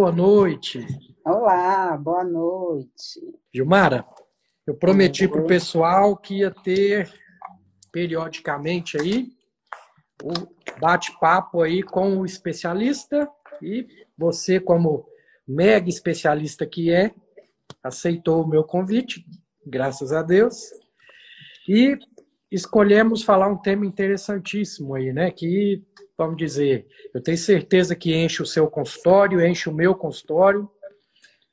Boa noite. Olá, boa noite. Gilmara, eu prometi para o pessoal que ia ter periodicamente aí o bate-papo aí com o especialista e você, como mega especialista que é, aceitou o meu convite, graças a Deus. E escolhemos falar um tema interessantíssimo aí, né? Que vamos dizer, eu tenho certeza que enche o seu consultório, enche o meu consultório,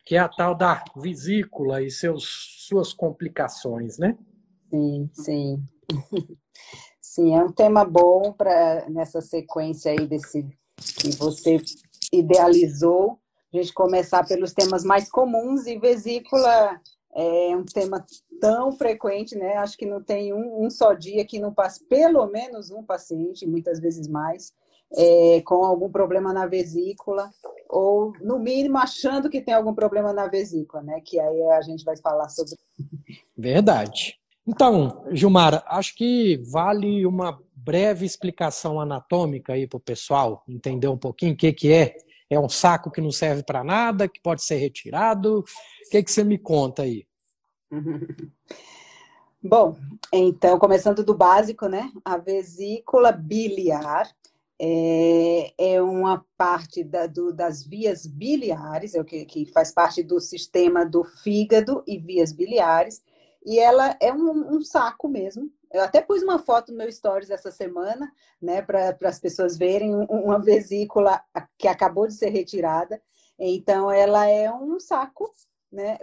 que é a tal da vesícula e seus, suas complicações, né? Sim, sim. Sim, é um tema bom para nessa sequência aí desse que você idealizou, a gente começar pelos temas mais comuns e vesícula é um tema tão frequente, né? Acho que não tem um, um só dia que não passe pelo menos um paciente, muitas vezes mais, é, com algum problema na vesícula, ou no mínimo achando que tem algum problema na vesícula, né? Que aí a gente vai falar sobre. Verdade. Então, Gilmar, acho que vale uma breve explicação anatômica aí para o pessoal entender um pouquinho o que, que é. É um saco que não serve para nada, que pode ser retirado, o que, que você me conta aí? Bom, então, começando do básico, né? A vesícula biliar é, é uma parte da, do, das vias biliares, é o que, que, faz parte do sistema do fígado e vias biliares, e ela é um, um saco mesmo. Eu até pus uma foto no meu stories essa semana, né, para as pessoas verem uma vesícula que acabou de ser retirada. Então, ela é um saco né,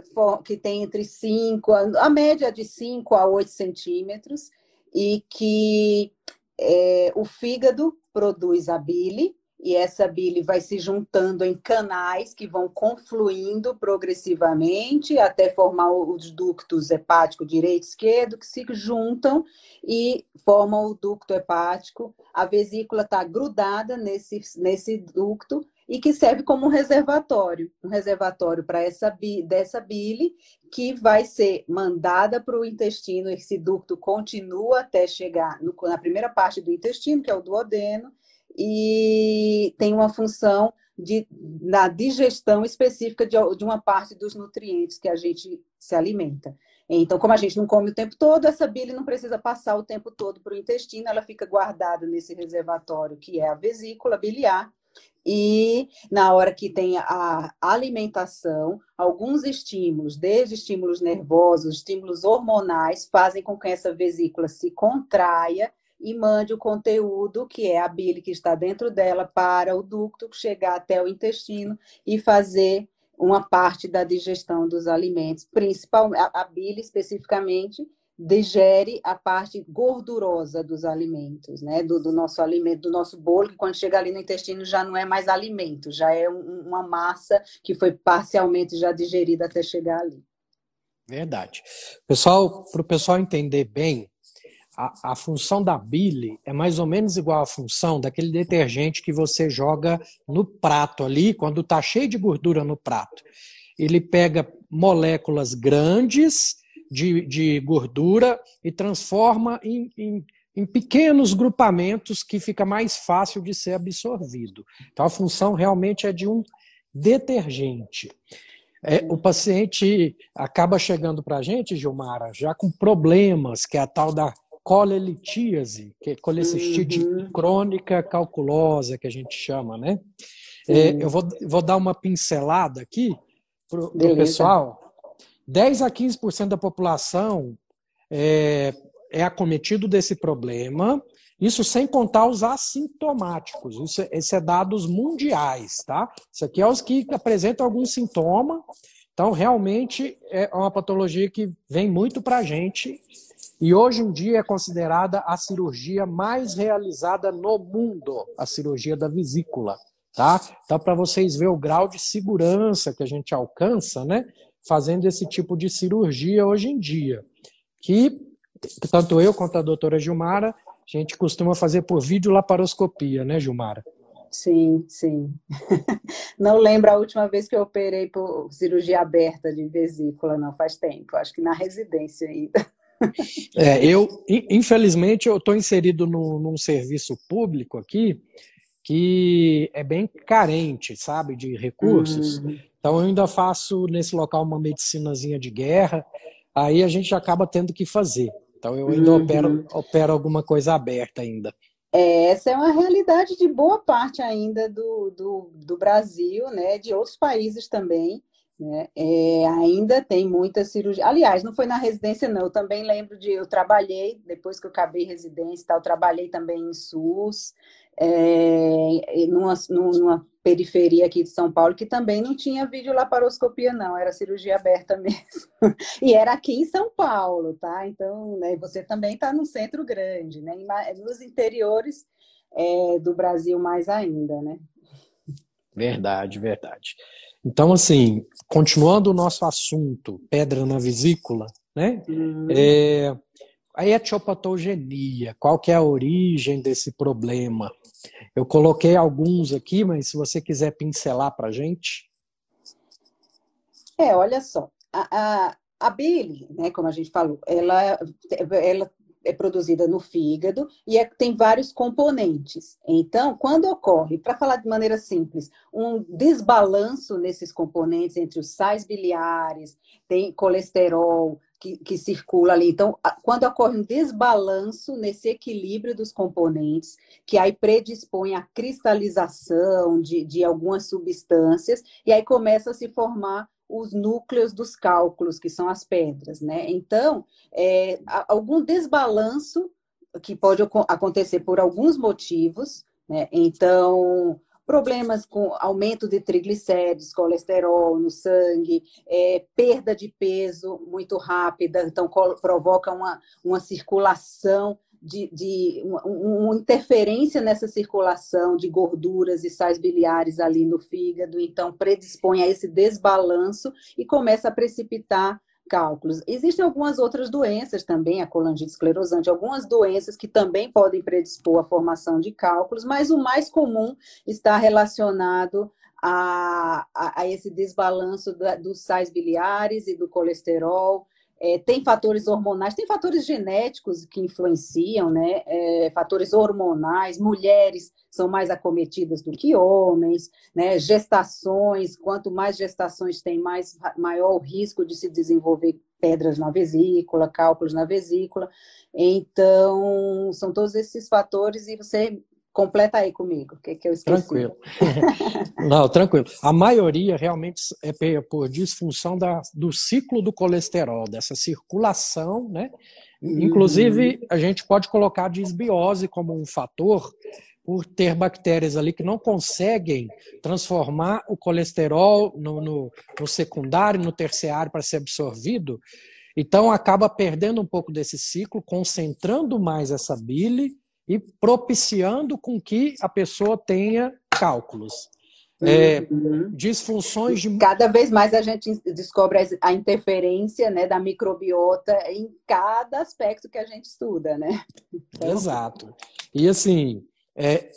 que tem entre 5, a média de 5 a 8 centímetros, e que é, o fígado produz a bile, e essa bile vai se juntando em canais que vão confluindo progressivamente até formar os ductos hepático direito e esquerdo, que se juntam e formam o ducto hepático. A vesícula está grudada nesse, nesse ducto e que serve como um reservatório, um reservatório para essa dessa bile que vai ser mandada para o intestino. Esse ducto continua até chegar no, na primeira parte do intestino, que é o duodeno, e tem uma função de, na digestão específica de, de uma parte dos nutrientes que a gente se alimenta. Então, como a gente não come o tempo todo, essa bile não precisa passar o tempo todo para o intestino, ela fica guardada nesse reservatório que é a vesícula biliar. E na hora que tem a alimentação, alguns estímulos, desde estímulos nervosos, estímulos hormonais, fazem com que essa vesícula se contraia e mande o conteúdo, que é a bile que está dentro dela, para o ducto chegar até o intestino e fazer uma parte da digestão dos alimentos, principalmente a bile especificamente digere a parte gordurosa dos alimentos, né? Do, do, nosso alimento, do nosso bolo, que quando chega ali no intestino já não é mais alimento, já é um, uma massa que foi parcialmente já digerida até chegar ali. Verdade. Pessoal, para o pessoal entender bem, a, a, função da bile é mais ou menos igual à função daquele detergente que você joga no prato ali, quando está cheio de gordura no prato. Ele pega moléculas grandes de, de gordura e transforma em, em, em pequenos grupamentos que fica mais fácil de ser absorvido. Então a função realmente é de um detergente. É, o paciente acaba chegando para a gente, Gilmara, já com problemas, que é a tal da colelitíase, que é colecistite uhum. crônica calculosa, que a gente chama, né? É, eu vou, vou dar uma pincelada aqui para o pessoal. 10 a 15% da população é, é acometido desse problema, isso sem contar os assintomáticos. Isso, isso é dados mundiais, tá? Isso aqui é os que apresentam algum sintoma. Então, realmente, é uma patologia que vem muito para a gente e hoje em dia é considerada a cirurgia mais realizada no mundo, a cirurgia da vesícula, tá? Então, para vocês verem o grau de segurança que a gente alcança, né? Fazendo esse tipo de cirurgia hoje em dia. Que tanto eu quanto a doutora Gilmara a gente costuma fazer por videolaparoscopia, né, Gilmara? Sim, sim. Não lembro a última vez que eu operei por cirurgia aberta de vesícula, não faz tempo. Acho que na residência ainda. É, eu, infelizmente, eu estou inserido no, num serviço público aqui que é bem carente, sabe, de recursos. Uhum. Então, eu ainda faço nesse local uma medicinazinha de guerra. Aí a gente acaba tendo que fazer. Então eu ainda uhum. opero, opero alguma coisa aberta ainda. É, essa é uma realidade de boa parte ainda do, do, do Brasil, né, de outros países também. Né? É, ainda tem muita cirurgia. Aliás, não foi na residência, não. Eu também lembro de. Eu trabalhei, depois que eu acabei residência, tal, eu trabalhei também em SUS, é, numa, numa periferia aqui de São Paulo, que também não tinha videolaparoscopia, não, era cirurgia aberta mesmo. E era aqui em São Paulo, tá? Então, né, você também está no centro grande, né? Nos interiores é, do Brasil mais ainda, né? Verdade, verdade. Então, assim, continuando o nosso assunto, pedra na vesícula, né? Uhum. É, a etiopatogenia, qual que é a origem desse problema? Eu coloquei alguns aqui, mas se você quiser pincelar para a gente. É, olha só, a, a, a bile, né, como a gente falou, ela, ela é produzida no fígado e é, tem vários componentes. Então, quando ocorre, para falar de maneira simples, um desbalanço nesses componentes entre os sais biliares, tem colesterol, que, que, circula ali. Então, quando ocorre um desbalanço nesse equilíbrio dos componentes, que aí predispõe à cristalização de, de algumas substâncias, e aí começa a se formar os núcleos dos cálculos, que são as pedras, né? Então, é, algum desbalanço que pode acontecer por alguns motivos, né? Então, problemas com aumento de triglicéridos, colesterol no sangue, é, perda de peso muito rápida, então provoca uma, uma circulação de, de uma, uma, interferência nessa circulação de gorduras e sais biliares ali no fígado, então predispõe a esse desbalanço e começa a precipitar cálculos. Existem algumas outras doenças também, a colangite esclerosante, algumas doenças que também podem predispor à formação de cálculos, mas o mais comum está relacionado a, a, a esse desbalanço da, dos sais biliares e do colesterol, é, tem fatores hormonais, tem fatores genéticos que influenciam, né? É, fatores hormonais, mulheres são mais acometidas do que homens, né? Gestações, quanto mais gestações tem, mais maior o risco de se desenvolver pedras na vesícula, cálculos na vesícula. Então, são todos esses fatores e você Completa aí comigo, o que, que eu esqueci. Tranquilo. Não, tranquilo. A maioria realmente é por disfunção da, do ciclo do colesterol, dessa circulação, né? Inclusive, a gente pode colocar a disbiose como um fator por ter bactérias ali que não conseguem transformar o colesterol no, no, no secundário, no terciário para ser absorvido. Então, acaba perdendo um pouco desse ciclo, concentrando mais essa bile e propiciando com que a pessoa tenha cálculos. É, uhum. disfunções de. Cada vez mais a gente descobre a interferência né, da microbiota em cada aspecto que a gente estuda, né? Então... Exato. E assim, é,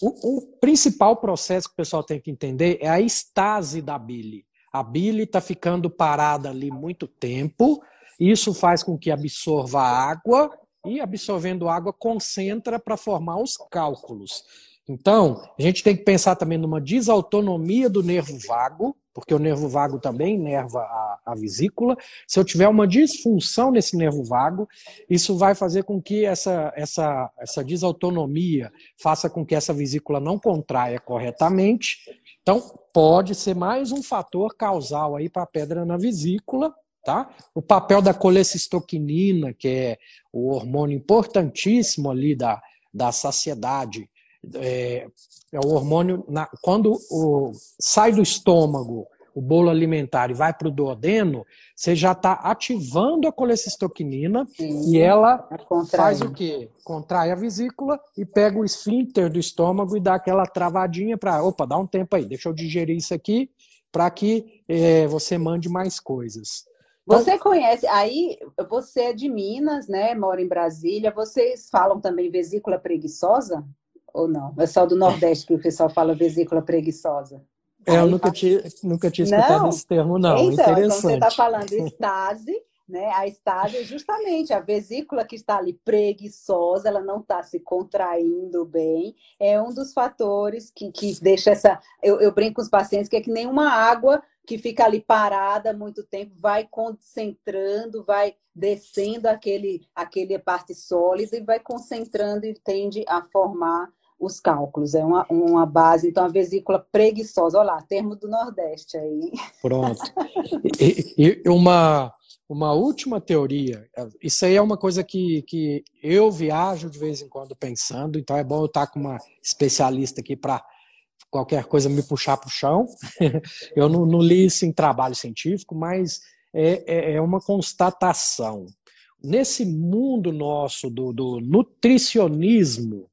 o, o, principal processo que o pessoal tem que entender é a estase da bile. A bile está ficando parada ali muito tempo, isso faz com que absorva água e absorvendo água concentra para formar os cálculos. Então, a gente tem que pensar também numa desautonomia do nervo vago, porque o nervo vago também nerva a, a, vesícula. Se eu tiver uma disfunção nesse nervo vago, isso vai fazer com que essa, essa, essa desautonomia faça com que essa vesícula não contraia corretamente. Então, pode ser mais um fator causal aí para a pedra na vesícula, tá? O papel da colecistoquinina, que é o hormônio importantíssimo ali da, da saciedade, é, é o hormônio, na, quando o, sai do estômago o bolo alimentar e vai para o duodeno, você já está ativando a colecistoquinina Sim, e ela faz o quê? Contrai a vesícula e pega o esfíncter do estômago e dá aquela travadinha para, opa, dá um tempo aí, deixa eu digerir isso aqui para que é, você mande mais coisas. Então, você conhece, aí você é de Minas, né? Mora em Brasília. Vocês falam também vesícula preguiçosa? Ou não? É só do Nordeste que o pessoal fala vesícula preguiçosa. É, eu nunca, tinha, nunca tinha escutado não. esse termo, não. Então, Interessante. então você está falando estase, né? A estase é justamente a vesícula que está ali preguiçosa, ela não está se contraindo bem. É um dos fatores que, que deixa essa. Eu, eu brinco com os pacientes que é que nenhuma água que fica ali parada muito tempo vai concentrando, vai descendo aquele, aquele parte sólida e vai concentrando e tende a formar os cálculos. É uma, uma base, então, a vesícula preguiçosa. Olha lá, termo do Nordeste aí. Pronto. E, e, uma, uma última teoria. Isso aí é uma coisa que, que eu viajo de vez em quando pensando, então é bom eu estar com uma especialista aqui para qualquer coisa me puxar para o chão. Eu não, não, li isso em trabalho científico, mas é, é, é uma constatação. Nesse mundo nosso do, do nutricionismo,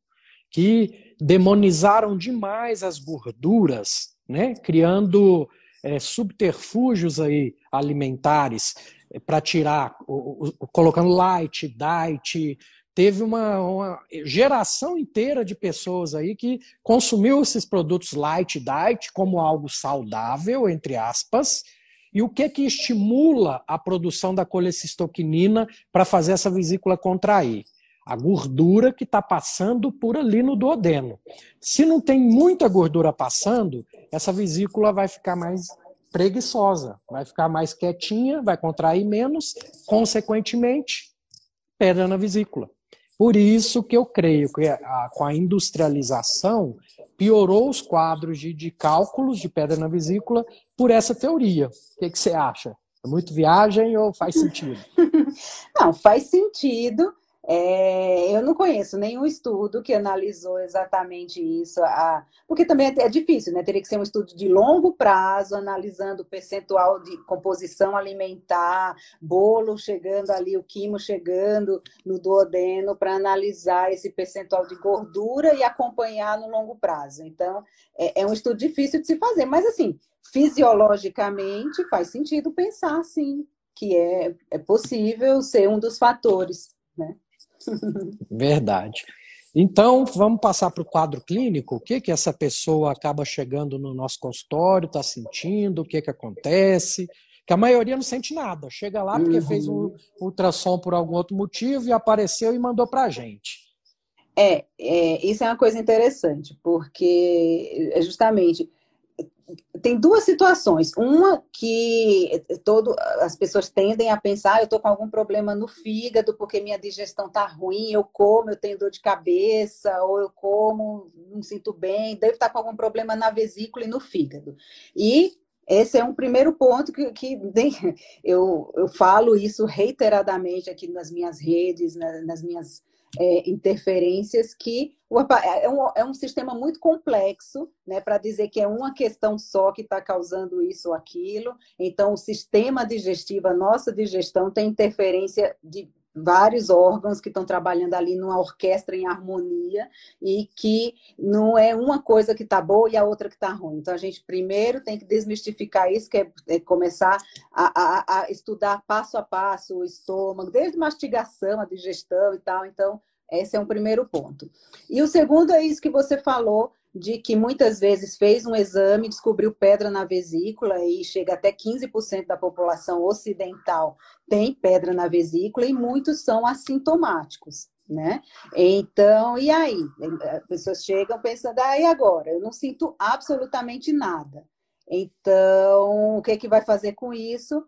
que demonizaram demais as gorduras, né? criando é, subterfúgios aí alimentares é, para tirar, o, o, colocando light, diet. Teve uma, uma, geração inteira de pessoas aí que consumiu esses produtos light, diet como algo saudável, entre aspas, e o que que estimula a produção da colecistoquinina para fazer essa vesícula contrair? a gordura que está passando por ali no duodeno. Se não tem muita gordura passando, essa vesícula vai ficar mais preguiçosa, vai ficar mais quietinha, vai contrair menos, consequentemente, pedra na vesícula. Por isso que eu creio que a, com a industrialização piorou os quadros de, de cálculos de pedra na vesícula por essa teoria. O que, que você acha? É muito viagem ou faz sentido? Não, faz sentido. É, eu não conheço nenhum estudo que analisou exatamente isso, a, porque também é, é, difícil, né? Teria que ser um estudo de longo prazo, analisando o percentual de composição alimentar, bolo chegando ali, o quimo chegando no duodeno, para analisar esse percentual de gordura e acompanhar no longo prazo. Então, é, é um estudo difícil de se fazer, mas assim, fisiologicamente faz sentido pensar, sim, que é, é possível ser um dos fatores, né? Verdade. Então, vamos passar para o quadro clínico. O que que essa pessoa acaba chegando no nosso consultório, está sentindo, o que que acontece? Que a maioria não sente nada. Chega lá porque uhum. fez um ultrassom por algum outro motivo e apareceu e mandou para a gente. É, é, isso é uma coisa interessante, porque é justamente tem duas situações. Uma que todo, as pessoas tendem a pensar, eu estou com algum problema no fígado porque minha digestão está ruim, eu como, eu tenho dor de cabeça, ou eu como, não sinto bem, devo estar com algum problema na vesícula e no fígado. E esse é um primeiro ponto que, que eu, eu falo isso reiteradamente aqui nas minhas redes, nas minhas é, interferências que o, é, um, é um sistema muito complexo, né, para dizer que é uma questão só que está causando isso ou aquilo. Então, o sistema digestivo, a nossa digestão, tem interferência de vários órgãos que estão trabalhando ali numa orquestra em harmonia e que não é uma coisa que está boa e a outra que está ruim. Então, a gente primeiro tem que desmistificar isso, que é, é começar a, a, a, estudar passo a passo o estômago, desde mastigação, a digestão e tal. Então, esse é um primeiro ponto. E o segundo é isso que você falou, de que muitas vezes fez um exame, descobriu pedra na vesícula e chega até 15% da população ocidental tem pedra na vesícula e muitos são assintomáticos, né? Então, e aí? As pessoas chegam pensando, ah, e agora? Eu não sinto absolutamente nada. Então, o que, é que vai fazer com isso?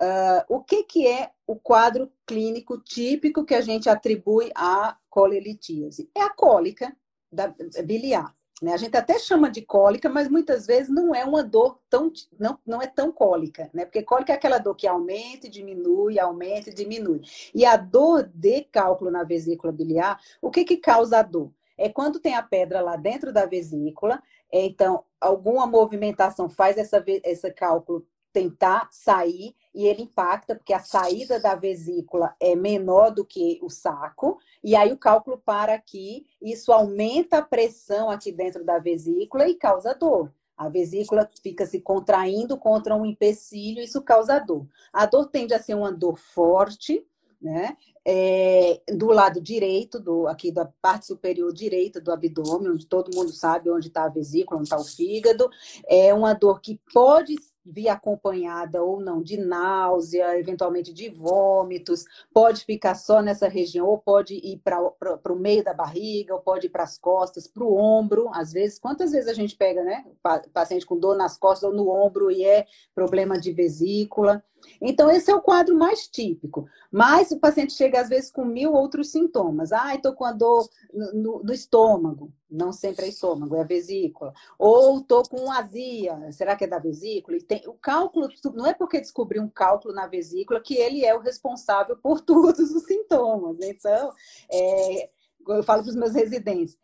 Uh, o que, que é o quadro clínico típico que a gente atribui à colelitíase? É a cólica da biliar. Né? A gente até chama de cólica, mas muitas vezes não é uma dor tão não, não é tão cólica, né? Porque cólica é aquela dor que aumenta e diminui, aumenta e diminui. E a dor de cálculo na vesícula biliar, o que que causa a dor? É quando tem a pedra lá dentro da vesícula, então alguma movimentação faz essa, esse cálculo tentar sair e ele impacta, porque a saída da vesícula é menor do que o saco, e aí o cálculo para aqui, isso aumenta a pressão aqui dentro da vesícula e causa dor. A vesícula fica se contraindo contra um empecilho, isso causa dor. A dor tende a ser uma dor forte, né? É, do lado direito, do, aqui da parte superior direita do abdômen, onde todo mundo sabe onde está a vesícula, onde está o fígado. É uma dor que pode vir acompanhada ou não de náusea, eventualmente de vômitos, pode ficar só nessa região, ou pode ir para o meio da barriga, ou pode ir para as costas, para o ombro. Às vezes, quantas vezes a gente pega, né? Paciente com dor nas costas ou no ombro e é problema de vesícula. Então, esse é o quadro mais típico. Mas o paciente chega, às vezes, com mil outros sintomas. Ah, estou com a dor no, no, estômago. Não sempre é estômago, é a vesícula. Ou estou com azia. Será que é da vesícula? E tem, o cálculo, não é porque descobriu um cálculo na vesícula que ele é o responsável por todos os sintomas. Então, é, eu falo para os meus residentes,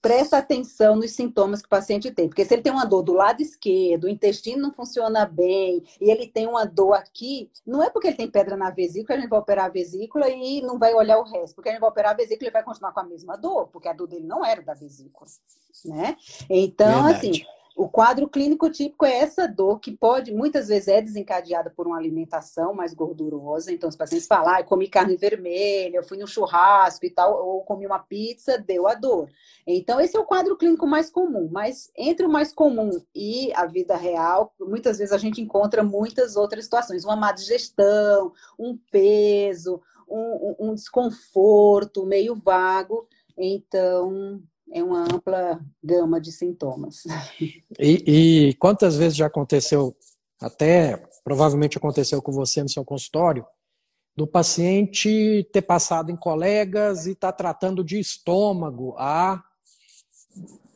presta atenção nos sintomas que o paciente tem. Porque se ele tem uma dor do lado esquerdo, o intestino não funciona bem, e ele tem uma dor aqui, não é porque ele tem pedra na vesícula, a gente vai operar a vesícula e não vai olhar o resto. Porque a gente vai operar a vesícula e vai continuar com a mesma dor, porque a dor dele não era da vesícula. Né? Então, Verdade. assim o quadro clínico típico é essa dor que pode, muitas vezes, é desencadeada por uma alimentação mais gordurosa. Então, os pacientes falam, ah, eu comi carne vermelha, eu fui no churrasco e tal, ou comi uma pizza, deu a dor. Então, esse é o quadro clínico mais comum. Mas entre o mais comum e a vida real, muitas vezes a gente encontra muitas outras situações. Uma má digestão, um peso, um, um desconforto meio vago. Então, é uma ampla gama de sintomas. E, e, quantas vezes já aconteceu, até provavelmente aconteceu com você no seu consultório, do paciente ter passado em colegas e estar tá tratando de estômago há,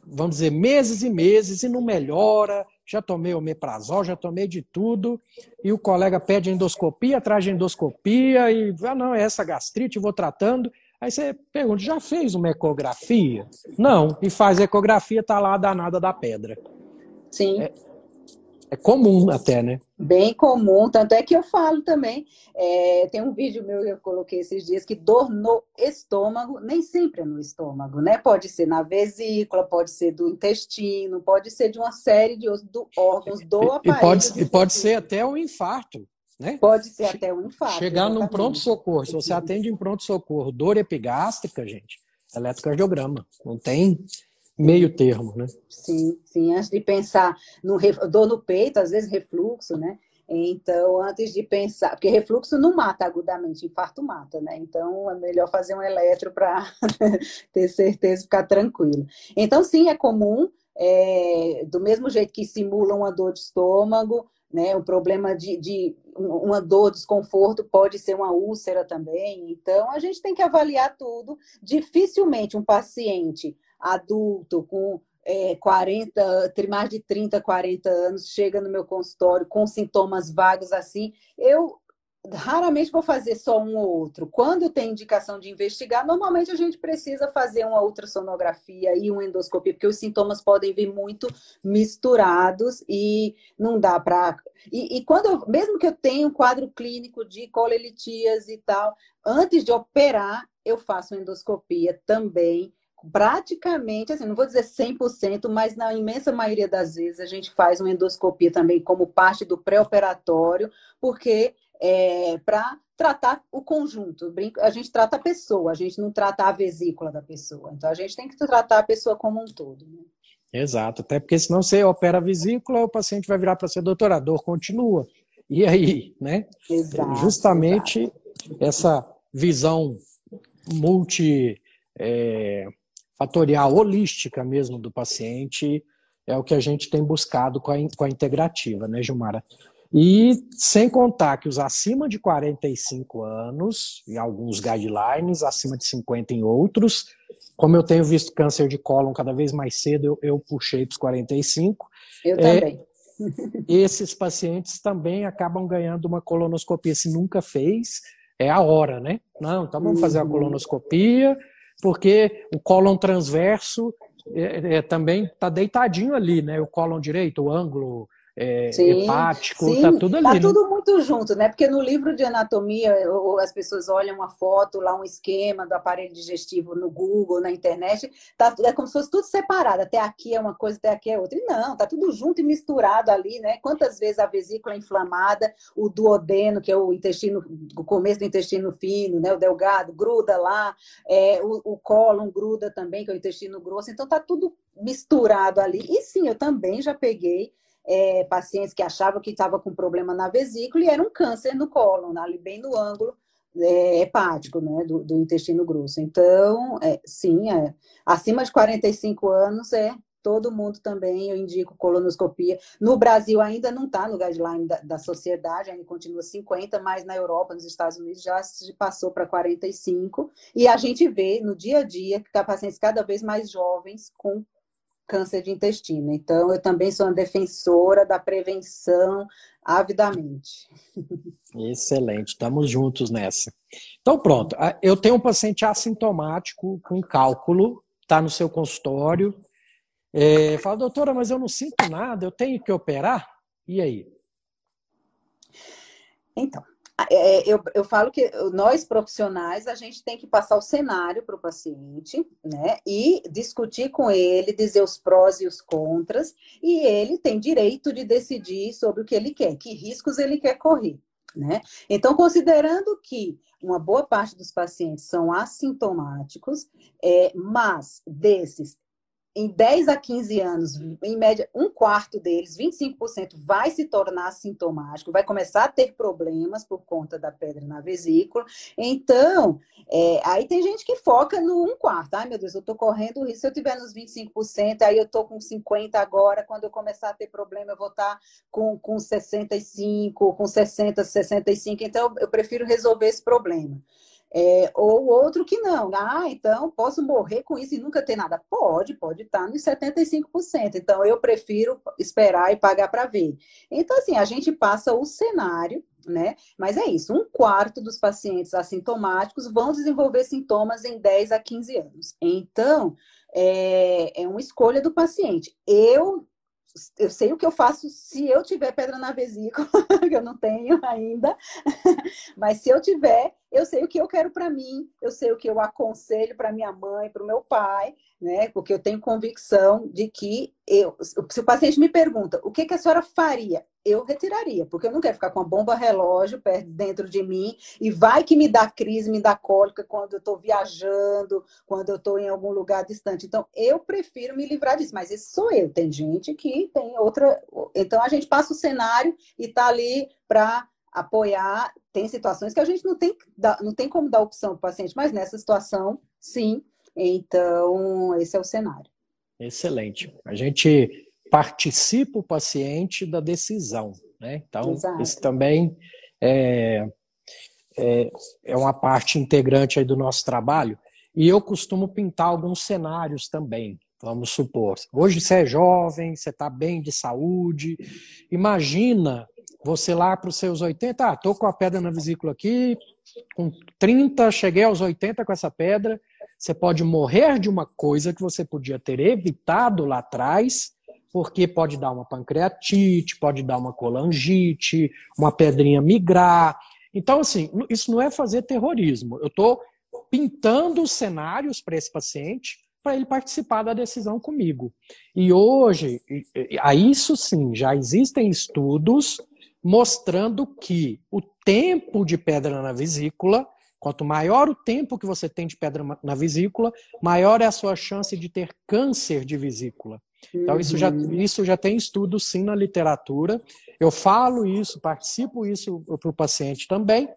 vamos dizer, meses e meses e não melhora, já tomei omeprazol, já tomei de tudo, e o colega pede endoscopia, traz endoscopia e, ah, não, é essa gastrite, vou tratando, Aí você pergunta, já fez uma ecografia? Não, e faz ecografia, tá lá a danada da pedra. Sim. É, é comum até, né? Bem comum, tanto é que eu falo também, é, tem um vídeo meu que eu coloquei esses dias, que dor no estômago, nem sempre é no estômago, né? Pode ser na vesícula, pode ser do intestino, pode ser de uma série de órgãos do aparelho. E pode, e pode ser até um infarto. Né? Pode ser até um infarto. Chegar exatamente. num pronto-socorro, se você atende em pronto-socorro dor epigástrica, gente, eletrocardiograma. Não tem meio termo, né? Sim, sim. Antes de pensar no dor no peito, às vezes refluxo, né? Então, antes de pensar, porque refluxo não mata agudamente, infarto mata, né? Então, é melhor fazer um eletro para ter certeza, ficar tranquilo. Então, sim, é comum, é, do mesmo jeito que simula uma dor de estômago, né? O problema de, de uma dor, desconforto pode ser uma úlcera também. Então, a gente tem que avaliar tudo. Dificilmente um paciente adulto com é, 40, mais de 30, 40 anos, chega no meu consultório com sintomas vagos assim. Eu raramente vou fazer só um ou outro. Quando tem indicação de investigar, normalmente a gente precisa fazer uma ultrassonografia e uma endoscopia, porque os sintomas podem vir muito misturados e não dá para. E, e, quando eu, mesmo que eu tenha um quadro clínico de colelitias e tal, antes de operar, eu faço endoscopia também. Praticamente, assim, não vou dizer 100%, mas na imensa maioria das vezes a gente faz uma endoscopia também como parte do pré-operatório, porque é, para tratar o conjunto. A gente trata a pessoa, a gente não trata a vesícula da pessoa. Então a gente tem que tratar a pessoa como um todo. Né? Exato, até porque senão você opera a vesícula, o paciente vai virar para ser doutorador, continua. E aí, né? Exato, Justamente exato. essa visão multi é, holística mesmo do paciente, é o que a gente tem buscado com a, com a integrativa, né, Gilmara? E sem contar que os acima de 45 anos, em alguns guidelines, acima de 50 em outros, como eu tenho visto câncer de cólon cada vez mais cedo, eu, eu puxei para os 45. Eu é, também. Esses pacientes também acabam ganhando uma colonoscopia. Se nunca fez, é a hora, né? Não, então vamos fazer a uhum. colonoscopia, porque o cólon transverso é, é, também está deitadinho ali, né? O cólon direito, o ângulo é, sim, hepático, sim. tá tudo ali. Tá né? tudo muito junto, né? Porque no livro de anatomia, as pessoas olham uma foto, lá um esquema do aparelho digestivo no Google, na internet, tá, é como se fosse tudo separado. Até aqui é uma coisa, até aqui é outra. E não, tá tudo junto e misturado ali, né? Quantas vezes a vesícula é inflamada, o duodeno, que é o intestino, o começo do intestino fino, né? O delgado, gruda lá, é, o, o cólon gruda também, que é o intestino grosso. Então tá tudo misturado ali. E sim, eu também já peguei é, pacientes que achavam que estava com problema na vesícula e era um câncer no cólon, ali bem no ângulo é, hepático, né, do, do, intestino grosso. Então, é, sim, é, acima de 45 anos é todo mundo também, eu indico colonoscopia. No Brasil ainda não está no guideline da, da, sociedade, ainda continua 50, mas na Europa, nos Estados Unidos, já se passou para 45. E a gente vê no dia a dia que tá pacientes cada vez mais jovens com câncer de intestino. Então, eu também sou uma defensora da prevenção avidamente. Excelente, estamos juntos nessa. Então, pronto. Eu tenho um paciente assintomático com cálculo, está no seu consultório. É, fala, doutora, mas eu não sinto nada, eu tenho que operar? E aí? Então, eu, eu falo que nós profissionais a gente tem que passar o cenário para o paciente, né? E discutir com ele, dizer os prós e os contras, e ele tem direito de decidir sobre o que ele quer, que riscos ele quer correr. Né? Então, considerando que uma boa parte dos pacientes são assintomáticos, é, mas desses em 10 a 15 anos, em média, um quarto deles, 25%, vai se tornar sintomático, vai começar a ter problemas por conta da pedra na vesícula. Então, é, aí tem gente que foca no um quarto. Ai, meu Deus, eu estou correndo risco. Se eu tiver nos 25%, aí eu estou com 50% agora. Quando eu começar a ter problema, eu vou estar tá com, com 65%, com 60%, 65%. Então, eu prefiro resolver esse problema. É, ou outro que não. Ah, então posso morrer com isso e nunca ter nada. Pode, pode estar nos 75%. Então eu prefiro esperar e pagar para ver. Então, assim, a gente passa o cenário, né? Mas é isso: um quarto dos pacientes assintomáticos vão desenvolver sintomas em 10 a 15 anos. Então, é, é uma escolha do paciente. Eu eu sei o que eu faço se eu tiver pedra na vesícula, que eu não tenho ainda, mas se eu tiver, eu sei o que eu quero para mim, eu sei o que eu aconselho para minha mãe, para o meu pai, né? Porque eu tenho convicção de que eu, se o paciente me pergunta o que, que a senhora faria, eu retiraria, porque eu não quero ficar com a bomba relógio perto dentro de mim e vai que me dá crise, me dá cólica quando eu estou viajando, quando eu estou em algum lugar distante. Então, eu prefiro me livrar disso, mas isso sou eu. Tem gente que tem outra. Então, a gente passa o cenário e está ali para apoiar. Tem situações que a gente não tem, não tem como dar opção para o paciente, mas nessa situação, sim. Então, esse é o cenário. Excelente. A gente participa o paciente da decisão. Né? Então, Exato. isso também é, é, é, uma parte integrante aí do nosso trabalho. E eu costumo pintar alguns cenários também. Vamos supor, hoje você é jovem, você está bem de saúde. Imagina você lá para os seus 80, ah, estou com a pedra na vesícula aqui, com 30, cheguei aos 80 com essa pedra. Você pode morrer de uma coisa que você podia ter evitado lá atrás, porque pode dar uma pancreatite, pode dar uma colangite, uma pedrinha migrar. Então, assim, isso não é fazer terrorismo. Eu estou pintando cenários para esse paciente para ele participar da decisão comigo. E hoje, a isso sim, já existem estudos mostrando que o tempo de pedra na vesícula, quanto maior o tempo que você tem de pedra na vesícula, maior é a sua chance de ter câncer de vesícula. Então, isso já, uhum. isso já tem estudo, sim, na literatura. Eu falo isso, participo isso para o paciente também.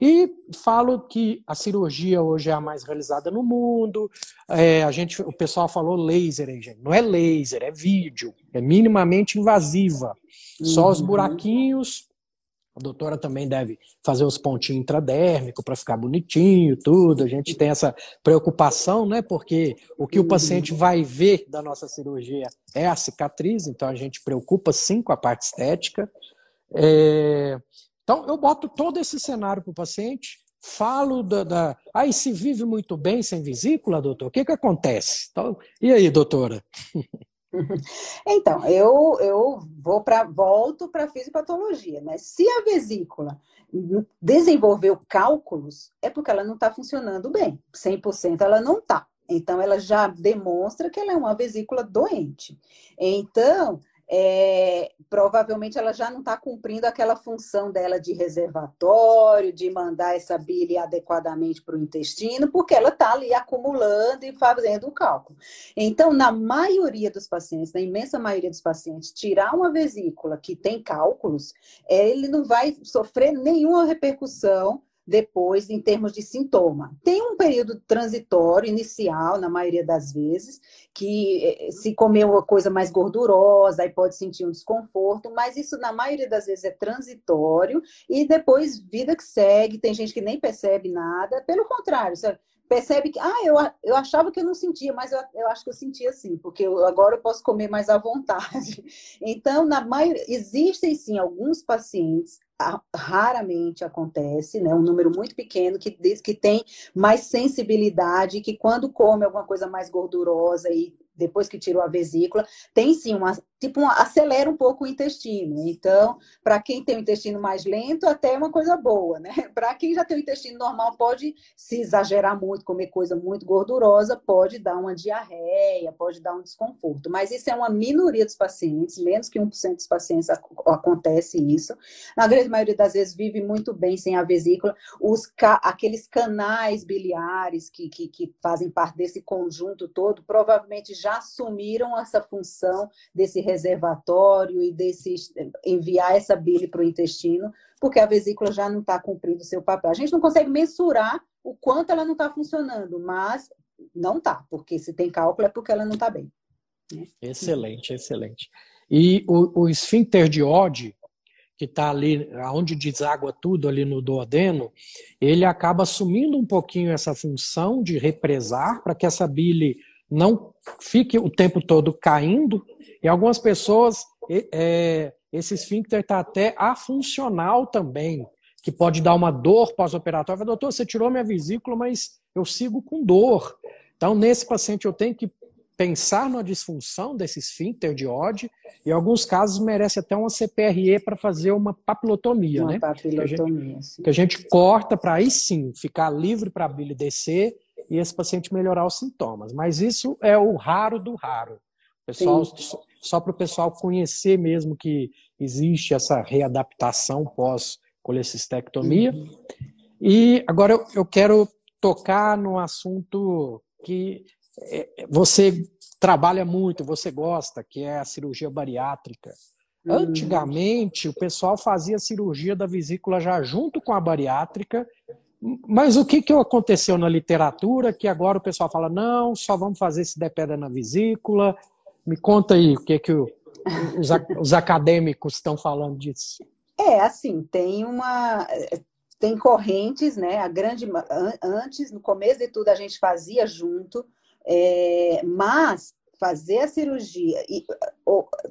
E falo que a cirurgia hoje é a mais realizada no mundo. É, a gente, o pessoal falou laser, hein, gente? Não é laser, é vídeo. É minimamente invasiva. Só os uhum. buraquinhos A doutora também deve fazer os pontinhos intradérmicos para ficar bonitinho, tudo. A gente tem essa preocupação, né? Porque o que o paciente vai ver da nossa cirurgia é a cicatriz, então a gente preocupa sim com a parte estética. É... Então, eu boto todo esse cenário para o paciente, falo da, da. Ah, e se vive muito bem sem vesícula, doutor? O que, que acontece? Então, e aí, doutora? Então, eu, eu vou para volto para fisiopatologia, né? Se a vesícula desenvolveu cálculos, é porque ela não está funcionando bem. 100% ela não está. Então, ela já demonstra que ela é uma vesícula doente. Então, é, provavelmente ela já não está cumprindo aquela função dela de reservatório, de mandar essa bile adequadamente para o intestino, porque ela está ali acumulando e fazendo o cálculo. Então, na maioria dos pacientes, na imensa maioria dos pacientes, tirar uma vesícula que tem cálculos, ele não vai sofrer nenhuma repercussão depois em termos de sintoma. Tem um período transitório, inicial, na maioria das vezes, que eh, se comer uma coisa mais gordurosa, aí pode sentir um desconforto, mas isso na maioria das vezes é transitório e depois vida que segue, tem gente que nem percebe nada, pelo contrário, percebe que, ah, eu, eu achava que eu não sentia, mas eu, eu acho que eu sentia sim, porque eu, agora eu posso comer mais à vontade. Então, na maioria, existem sim alguns pacientes raramente acontece, né? Um número muito pequeno que diz que tem mais sensibilidade, que quando come alguma coisa mais gordurosa e depois que tirou a vesícula, tem sim uma tipo acelera um pouco o intestino. Então, para quem tem o intestino mais lento, até é uma coisa boa, né? Para quem já tem o intestino normal, pode se exagerar muito, comer coisa muito gordurosa, pode dar uma diarreia, pode dar um desconforto. Mas isso é uma minoria dos pacientes, menos que 1% dos pacientes acontece isso. Na grande maioria das vezes vive muito bem sem a vesícula. Os ca... aqueles canais biliares que, que, que fazem parte desse conjunto todo, provavelmente já assumiram essa função desse reservatório e desse enviar essa bile para o intestino, porque a vesícula já não está cumprindo o seu papel. A gente não consegue mensurar o quanto ela não está funcionando, mas não está, porque se tem cálculo é porque ela não está bem. Né? Excelente, excelente. E o, o esfíncter de Ode, que está ali, onde deságua tudo ali no duodeno, ele acaba assumindo um pouquinho essa função de represar para que essa bile não fique o tempo todo caindo. E algumas pessoas, é, esse esfíncter está até afuncional também, que pode dar uma dor pós-operatória. Doutor, você tirou minha vesícula, mas eu sigo com dor. Então, nesse paciente, eu tenho que pensar na disfunção desse esfíncter de Ode, e em alguns casos merece até uma CPRE para fazer uma papilotomia, uma né? Papilotomia, que a gente, que a gente corta para aí sim ficar livre para a bile descer e esse paciente melhorar os sintomas. Mas isso é o raro do raro. Pessoal, só, só para o pessoal conhecer mesmo que existe essa readaptação pós-colecistectomia. Uhum. E agora eu, eu quero tocar no assunto que é, você trabalha muito, você gosta, que é a cirurgia bariátrica. Uhum. Antigamente, o pessoal fazia cirurgia da vesícula já junto com a bariátrica mas o que, que aconteceu na literatura que agora o pessoal fala, não, só vamos fazer se der pedra na vesícula? Me conta aí o que, que o, os, os acadêmicos estão falando disso. É, assim, tem uma. Tem correntes, né? A grande. Antes, no começo de tudo, a gente fazia junto, é, mas fazer a cirurgia, e,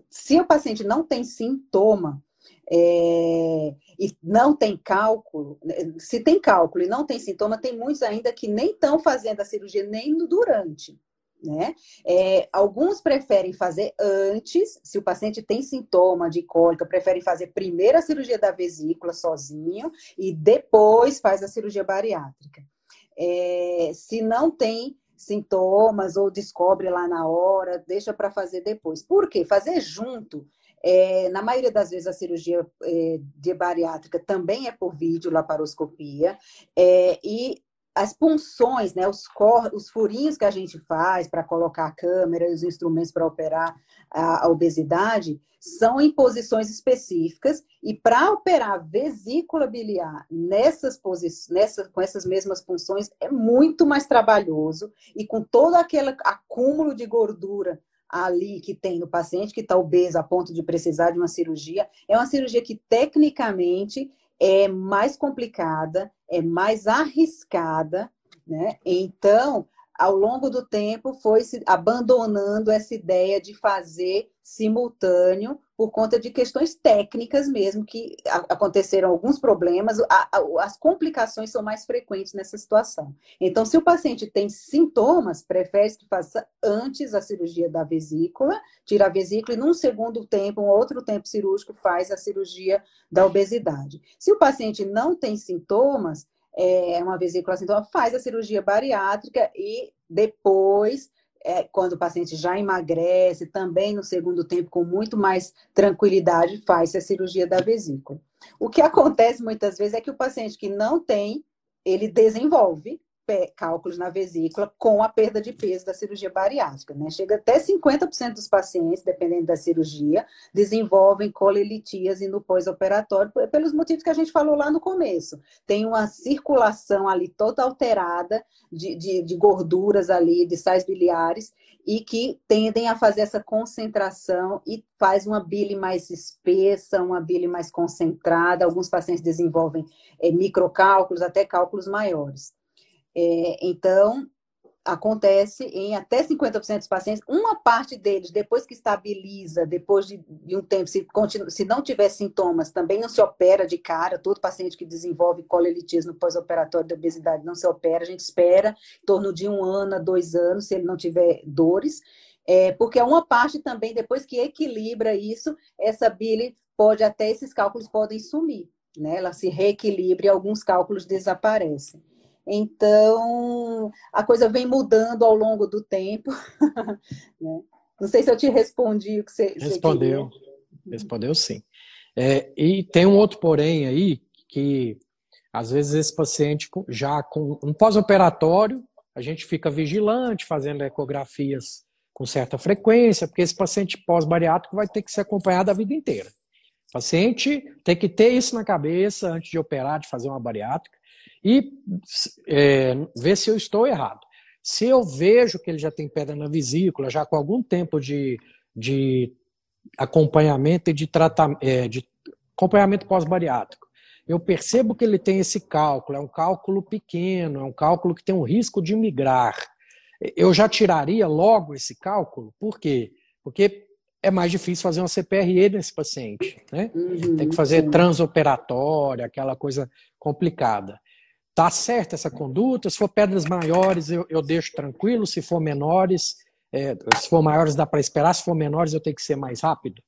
se o paciente não tem sintoma, é, e não tem cálculo, né, se tem cálculo e não tem sintoma, tem muitos ainda que nem estão fazendo a cirurgia nem no durante. Né? É, alguns preferem fazer antes, se o paciente tem sintoma de cólica, preferem fazer primeiro a cirurgia da vesícula sozinho e depois faz a cirurgia bariátrica. É, se não tem sintomas ou descobre lá na hora, deixa para fazer depois. Por quê? Fazer junto é, na maioria das vezes, a cirurgia é, de bariátrica também é por vídeo, laparoscopia, é, e as punções, né, os, cor, os furinhos que a gente faz para colocar a câmera e os instrumentos para operar a, a, obesidade são em posições específicas e para operar vesícula biliar nessas posições, nessa, com essas mesmas funções é muito mais trabalhoso e com todo aquele acúmulo de gordura ali que tem no paciente que está obeso a ponto de precisar de uma cirurgia. É uma cirurgia que tecnicamente é mais complicada, é mais arriscada, né? Então, ao longo do tempo, foi se abandonando essa ideia de fazer simultâneo por conta de questões técnicas mesmo, que aconteceram alguns problemas, as complicações são mais frequentes nessa situação. Então, se o paciente tem sintomas, prefere que faça antes a cirurgia da vesícula, tira a vesícula e num segundo tempo, um outro tempo cirúrgico, faz a cirurgia da obesidade. Se o paciente não tem sintomas, é, uma vesícula sintomática, faz a cirurgia bariátrica e depois, é, quando o paciente já emagrece, também no segundo tempo, com muito mais tranquilidade, faz a cirurgia da vesícula. O que acontece muitas vezes é que o paciente que não tem, ele desenvolve cálculos na vesícula com a perda de peso da cirurgia bariátrica. Né? Chega até 50% dos pacientes, dependendo da cirurgia, desenvolvem colelitíase no pós-operatório, pelos motivos que a gente falou lá no começo. Tem uma circulação ali toda alterada de, de, de gorduras ali, de sais biliares, e que tendem a fazer essa concentração e faz uma bile mais espessa, uma bile mais concentrada. Alguns pacientes desenvolvem é, microcálculos, até cálculos maiores. É, então, acontece em até 50% dos pacientes, uma parte deles, depois que estabiliza, depois de, de um tempo, se, continua, se não tiver sintomas, também não se opera de cara. Todo paciente que desenvolve colelitismo pós-operatório de obesidade não se opera. A gente espera em torno de um ano a dois anos, se ele não tiver dores. É, porque é uma parte também, depois que equilibra isso, essa bile pode, até esses cálculos podem sumir. Né? Ela se reequilibra e alguns cálculos desaparecem. Então, a coisa vem mudando ao longo do tempo. né? Não sei se eu te respondi o que você. Respondeu. Você Respondeu sim. É, e tem um outro porém aí, que às vezes esse paciente já com um pós-operatório, a gente fica vigilante, fazendo ecografias com certa frequência, porque esse paciente pós-bariátrico vai ter que ser acompanhado a vida inteira. O paciente tem que ter isso na cabeça antes de operar, de fazer uma bariátrica e é, ver se eu estou errado. Se eu vejo que ele já tem pedra na vesícula, já com algum tempo de, de acompanhamento e de tratamento, é, de acompanhamento pós-bariátrico, eu percebo que ele tem esse cálculo, é um cálculo pequeno, é um cálculo que tem um risco de migrar. Eu já tiraria logo esse cálculo, por quê? Porque é mais difícil fazer uma CPRE nesse paciente, né? Uhum, tem que fazer sim. transoperatória, aquela coisa complicada. Tá certa essa conduta? Se for pedras maiores, eu, eu deixo tranquilo. Se for menores, é, se for maiores, dá para esperar. Se for menores, eu tenho que ser mais rápido?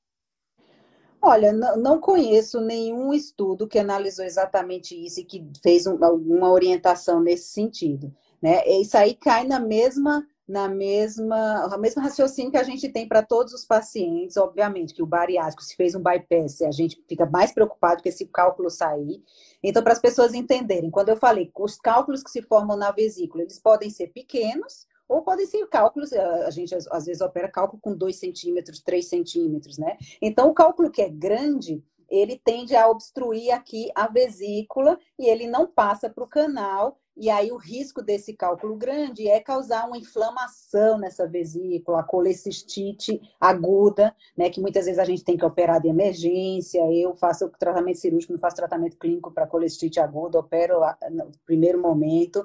Olha, não conheço nenhum estudo que analisou exatamente isso e que fez um, alguma orientação nesse sentido. Né? Isso aí cai na mesma na mesma, o raciocínio que a gente tem para todos os pacientes, obviamente, que o bariátrico, se fez um bypass, a gente fica mais preocupado com esse cálculo sair. Então, para as pessoas entenderem, quando eu falei, os cálculos que se formam na vesícula, eles podem ser pequenos, ou podem ser cálculos, a gente às vezes opera cálculo com 2 centímetros, 3 centímetros, né? Então, o cálculo que é grande, ele tende a obstruir aqui a vesícula e ele não passa para o canal e aí o risco desse cálculo grande é causar uma inflamação nessa vesícula, a colecistite aguda, né, que muitas vezes a gente tem que operar de emergência. Eu faço o tratamento cirúrgico, não faço tratamento clínico para colecistite aguda, opero no primeiro momento.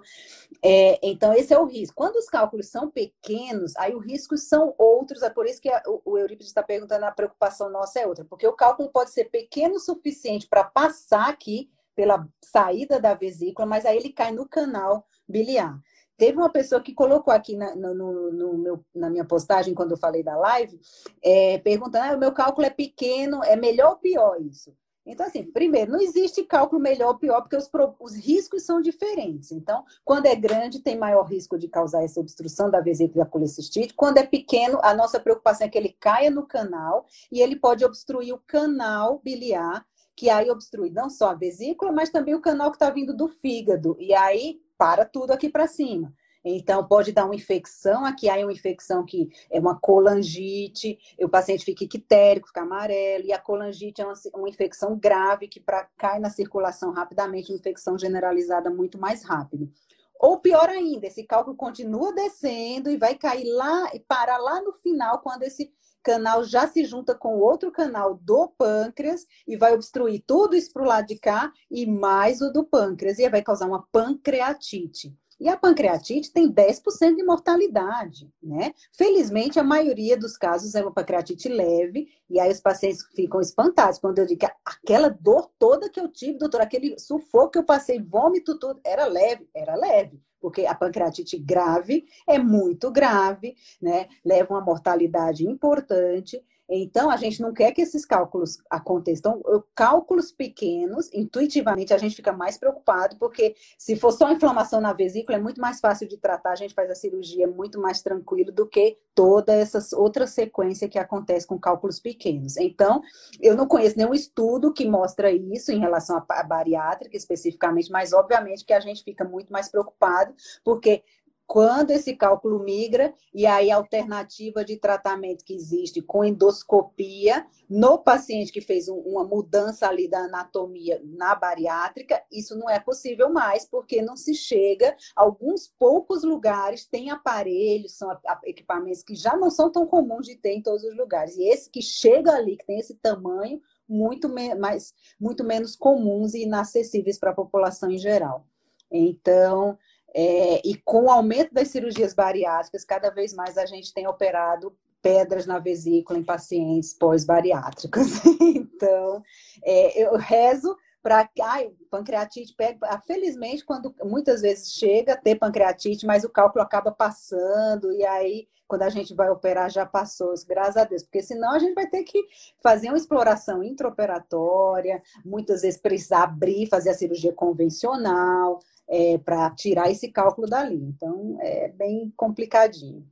É, então, esse é o risco. Quando os cálculos são pequenos, aí os riscos são outros, é por isso que a, o, o Eurípides está perguntando, a preocupação nossa é outra, porque o cálculo pode ser pequeno o suficiente para passar aqui pela saída da vesícula, mas aí ele cai no canal biliar. Teve uma pessoa que colocou aqui na, no, no meu, na minha postagem, quando eu falei da live, é, perguntando: ah, o meu cálculo é pequeno, é melhor ou pior isso? Então, assim, primeiro, não existe cálculo melhor ou pior, porque os, os, riscos são diferentes. Então, quando é grande, tem maior risco de causar essa obstrução da vesícula colecistite. Quando é pequeno, a nossa preocupação é que ele caia no canal e ele pode obstruir o canal biliar que aí obstrui não só a vesícula, mas também o canal que está vindo do fígado. E aí para tudo aqui para cima. Então, pode dar uma infecção, aqui há uma infecção que é uma colangite, o paciente fica ictérico, fica amarelo, e a colangite é uma, uma infecção grave que pra, cai na circulação rapidamente, uma infecção generalizada muito mais rápido. Ou pior ainda, esse cálculo continua descendo e vai cair lá e parar lá no final, quando esse canal já se junta com outro canal do pâncreas e vai obstruir tudo isso para o lado de cá e mais o do pâncreas, e vai causar uma pancreatite. E a pancreatite tem 10% de mortalidade, né? Felizmente, a maioria dos casos é uma pancreatite leve, e aí os pacientes ficam espantados quando eu digo que aquela dor toda que eu tive, doutor, aquele sufoco que eu passei, vômito, tudo, era leve, era leve porque a pancreatite grave é muito grave, né? Leva uma mortalidade importante. Então, a gente não quer que esses cálculos aconteçam. Cálculos pequenos, intuitivamente, a gente fica mais preocupado, porque se for só inflamação na vesícula, é muito mais fácil de tratar, a gente faz a cirurgia muito mais tranquilo do que toda essa outra sequência que acontece com cálculos pequenos. Então, eu não conheço nenhum estudo que mostra isso em relação à bariátrica especificamente, mas obviamente que a gente fica muito mais preocupado, porque quando esse cálculo migra, e aí a alternativa de tratamento que existe com endoscopia, no paciente que fez um, uma mudança ali da anatomia na bariátrica, isso não é possível mais, porque não se chega. Alguns poucos lugares têm aparelhos, são equipamentos que já não são tão comuns de ter em todos os lugares. E esse que chega ali, que tem esse tamanho, muito, mais, muito menos comuns e inacessíveis para a população em geral. Então, é, e com o aumento das cirurgias bariátricas, cada vez mais a gente tem operado pedras na vesícula em pacientes pós-bariátricos. então, é, eu rezo para que pancreatite pega. Felizmente, quando muitas vezes chega a ter pancreatite, mas o cálculo acaba passando, e aí, quando a gente vai operar, já passou, graças a Deus, porque senão a gente vai ter que fazer uma exploração intraoperatória, muitas vezes precisar abrir, fazer a cirurgia convencional é, para tirar esse cálculo dali. Então, é bem complicadinho.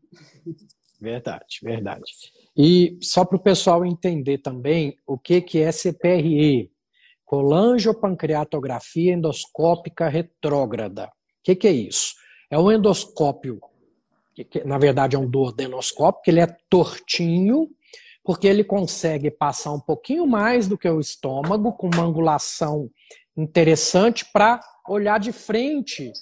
Verdade, verdade. E só para o pessoal entender também o que, que é CPRE, colangiopancreatografia endoscópica retrógrada. O que, que é isso? É um endoscópio, que na verdade é um duodenoscópio, que ele é tortinho, porque ele consegue passar um pouquinho mais do que o estômago, com uma angulação interessante para olhar de frente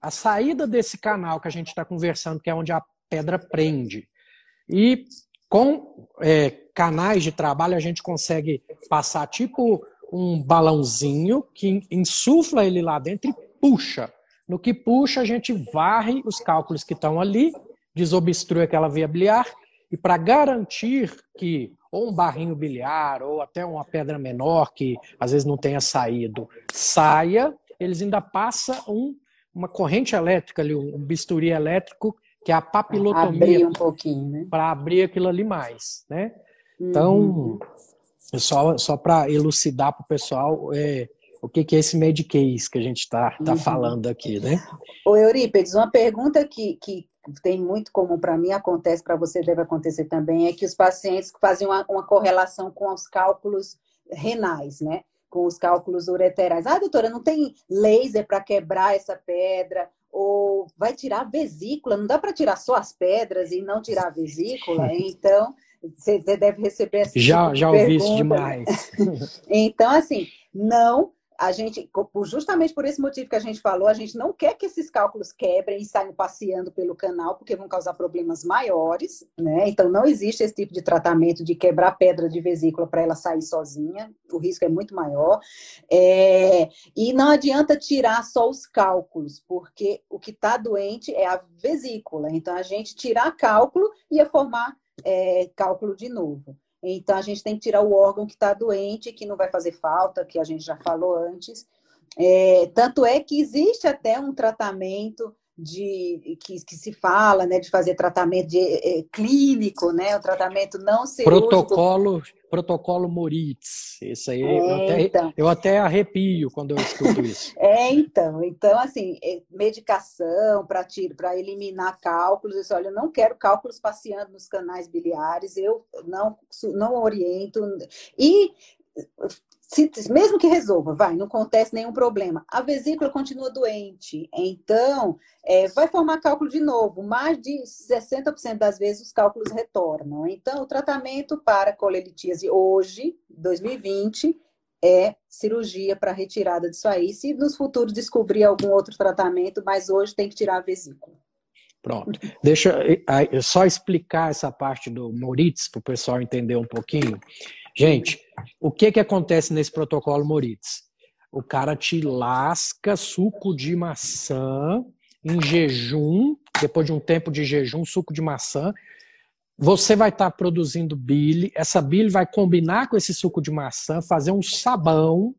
a saída desse canal que a gente está conversando, que é onde a pedra prende. E com é, canais de trabalho, a gente consegue passar tipo um balãozinho que insufla ele lá dentro e puxa. No que puxa, a gente varre os cálculos que estão ali, desobstrui aquela via biliar, e para garantir que ou um barrinho biliar, ou até uma pedra menor que às vezes não tenha saído, saia, eles ainda passam um, uma corrente elétrica ali, um bisturi elétrico, que é a papilotomia. um pouquinho, né? Para abrir aquilo ali mais, né? Então, uhum. Só, só para elucidar para o pessoal é, o que, que é esse Medicase que a gente está tá uhum. falando aqui, né? Ô, Eurípedes, uma pergunta que, que tem muito comum para mim, acontece para você, deve acontecer também, é que os pacientes fazem uma, uma correlação com os cálculos renais, né? Com os cálculos ureterais. Ah, doutora, não tem laser para quebrar essa pedra? Ou vai tirar a vesícula? Não dá para tirar só as pedras e não tirar a vesícula? Então, você deve receber essa Já, tipo já ouvi isso demais. então, assim, não a gente, justamente por esse motivo que a gente falou, a gente não quer que esses cálculos quebrem e saiam passeando pelo canal, porque vão causar problemas maiores, né? Então não existe esse tipo de tratamento de quebrar pedra de vesícula para ela sair sozinha, o risco é muito maior. É... E não adianta tirar só os cálculos, porque o que está doente é a vesícula. Então a gente tirar cálculo ia formar é, cálculo de novo. Então, a gente tem que tirar o órgão que está doente, que não vai fazer falta, que a gente já falou antes. É, tanto é que existe até um tratamento de que, que se fala, né, de fazer tratamento de, é, clínico, né, o tratamento não cirúrgico. Protocolo, protocolo Moritz, isso aí é, eu, até, eu até arrepio quando eu escuto isso. é, então, então assim, é, medicação para para eliminar cálculos, isso, olha, eu não quero cálculos passeando nos canais biliares, eu não não oriento e se, mesmo que resolva, vai, não acontece nenhum problema. A vesícula continua doente, então é, vai formar cálculo de novo. Mais de 60% das vezes os cálculos retornam. Então, o tratamento para colelitíase hoje, 2020, é cirurgia para retirada disso aí. Se nos futuros descobrir algum outro tratamento, mas hoje tem que tirar a vesícula. Pronto. Deixa eu só explicar essa parte do Moritz para o pessoal entender um pouquinho. Gente, o que, que acontece nesse protocolo Moritz? O cara te lasca suco de maçã em jejum, depois de um tempo de jejum, suco de maçã. Você vai estar tá produzindo bile, essa bile vai combinar com esse suco de maçã, fazer um sabão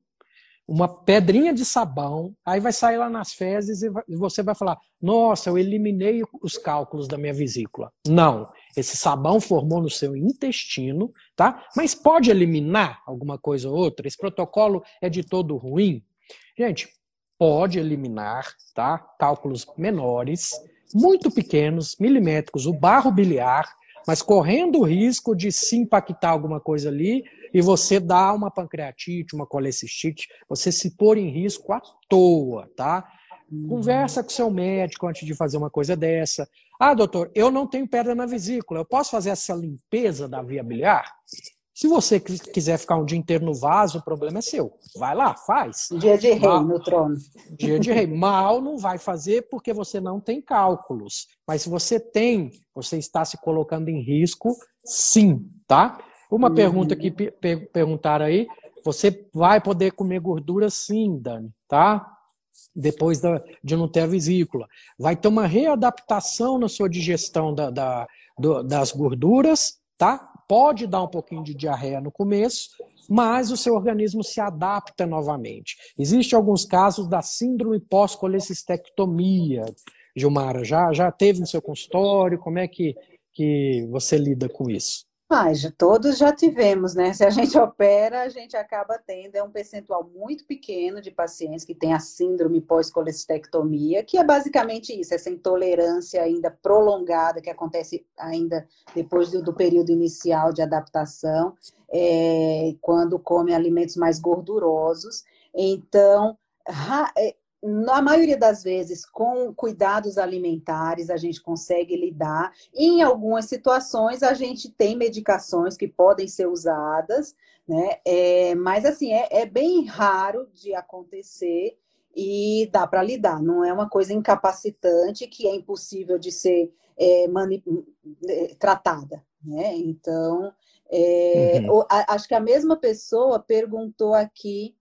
uma pedrinha de sabão, aí vai sair lá nas fezes e você vai falar: Nossa, eu eliminei os cálculos da minha vesícula. Não, esse sabão formou no seu intestino, tá? Mas pode eliminar alguma coisa ou outra? Esse protocolo é de todo ruim? Gente, pode eliminar, tá? Cálculos menores, muito pequenos, milimétricos, o barro biliar, mas correndo o risco de se impactar alguma coisa ali e você dá uma pancreatite, uma colecistite, você se pôr em risco à toa, tá? Uhum. Conversa com seu médico antes de fazer uma coisa dessa. Ah, doutor, eu não tenho pedra na vesícula, eu posso fazer essa limpeza da via biliar? Se você quiser ficar um dia inteiro no vaso, o problema é seu. Vai lá, faz. Dia de rei Mal, no trono. Dia de rei. Mal não vai fazer porque você não tem cálculos. Mas se você tem, você está se colocando em risco, sim, tá? Uma uhum. pergunta que per perguntaram aí, você vai poder comer gordura sim, Dani, tá? Depois da, de não ter a vesícula. Vai ter uma readaptação na sua digestão da, da do, das gorduras, tá? Pode dar um pouquinho de diarreia no começo, mas o seu organismo se adapta novamente. Existem alguns casos da síndrome pós-colecistectomia. Gilmara, já, já teve no seu consultório? Como é que, que você lida com isso? Mas todos já tivemos, né? Se a gente opera, a gente acaba tendo, é um percentual muito pequeno de pacientes que têm a síndrome pós-colestectomia, que é basicamente isso, essa intolerância ainda prolongada que acontece ainda depois do, do período inicial de adaptação, é, quando come alimentos mais gordurosos. Então, é, na maioria das vezes, com cuidados alimentares, a gente consegue lidar. Em algumas situações, a gente tem medicações que podem ser usadas, né? É, mas, assim, é, é bem raro de acontecer e dá para lidar. Não é uma coisa incapacitante que é impossível de ser é, é tratada, né? Então, é, uhum. acho que a mesma pessoa perguntou aqui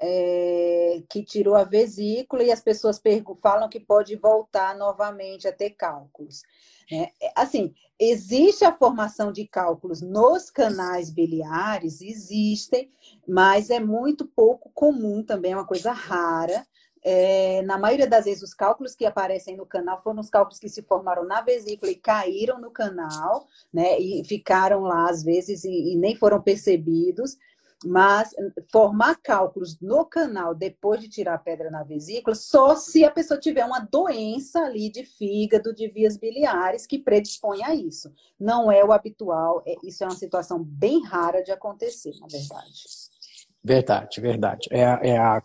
é, que tirou a vesícula e as pessoas falam que pode voltar novamente a ter cálculos. É, é, assim, existe a formação de cálculos nos canais biliares, existem, mas é muito pouco comum também, é uma coisa rara. É, na maioria das vezes, os cálculos que aparecem no canal foram os cálculos que se formaram na vesícula e caíram no canal, né? E ficaram lá às vezes e, e nem foram percebidos. Mas formar cálculos no canal depois de tirar a pedra na vesícula, só se a pessoa tiver uma doença ali de fígado, de vias biliares, que predispõe a isso. Não é o habitual, é, isso é uma situação bem rara de acontecer, na verdade. Verdade, verdade. É, é a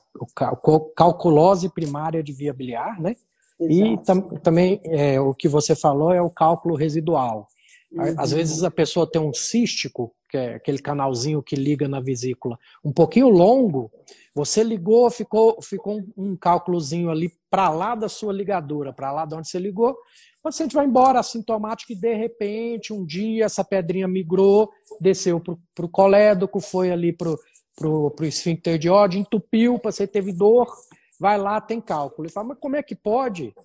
calculose primária de via biliar, né? Exato. E tam, também é, o que você falou é o cálculo residual. Uhum. Às vezes a pessoa tem um cístico que é aquele canalzinho que liga na vesícula, um pouquinho longo, você ligou, ficou, ficou um, cálculozinho ali para lá da sua ligadura, para lá de onde você ligou. O paciente vai embora assintomático e de repente, um dia, essa pedrinha migrou, desceu para o colédoco, foi ali para o esfíncter de ódio, entupiu, o paciente teve dor, vai lá, tem cálculo. Ele fala, mas como é que pode?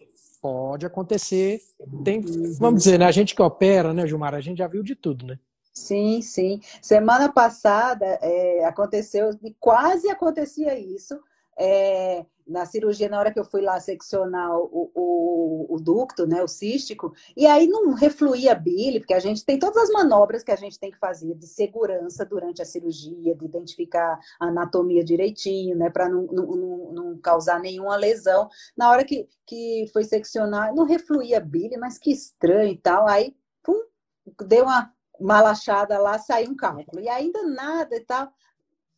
Pode acontecer. Tem, vamos dizer, né, a gente que opera, né, Gilmar, a gente já viu de tudo, né? Sim, sim. Semana passada é, aconteceu, e quase acontecia isso, é, na cirurgia, na hora que eu fui lá seccionar o, o, o, ducto, né, o cístico, e aí não refluía bile, porque a gente tem todas as manobras que a gente tem que fazer de segurança durante a cirurgia, de identificar a anatomia direitinho, né, para não, não, não, causar nenhuma lesão. Na hora que, que foi seccionar, não refluía bile, mas que estranho e tal, aí, pum, deu uma malachada lá, saiu um cálculo. E ainda nada e tal,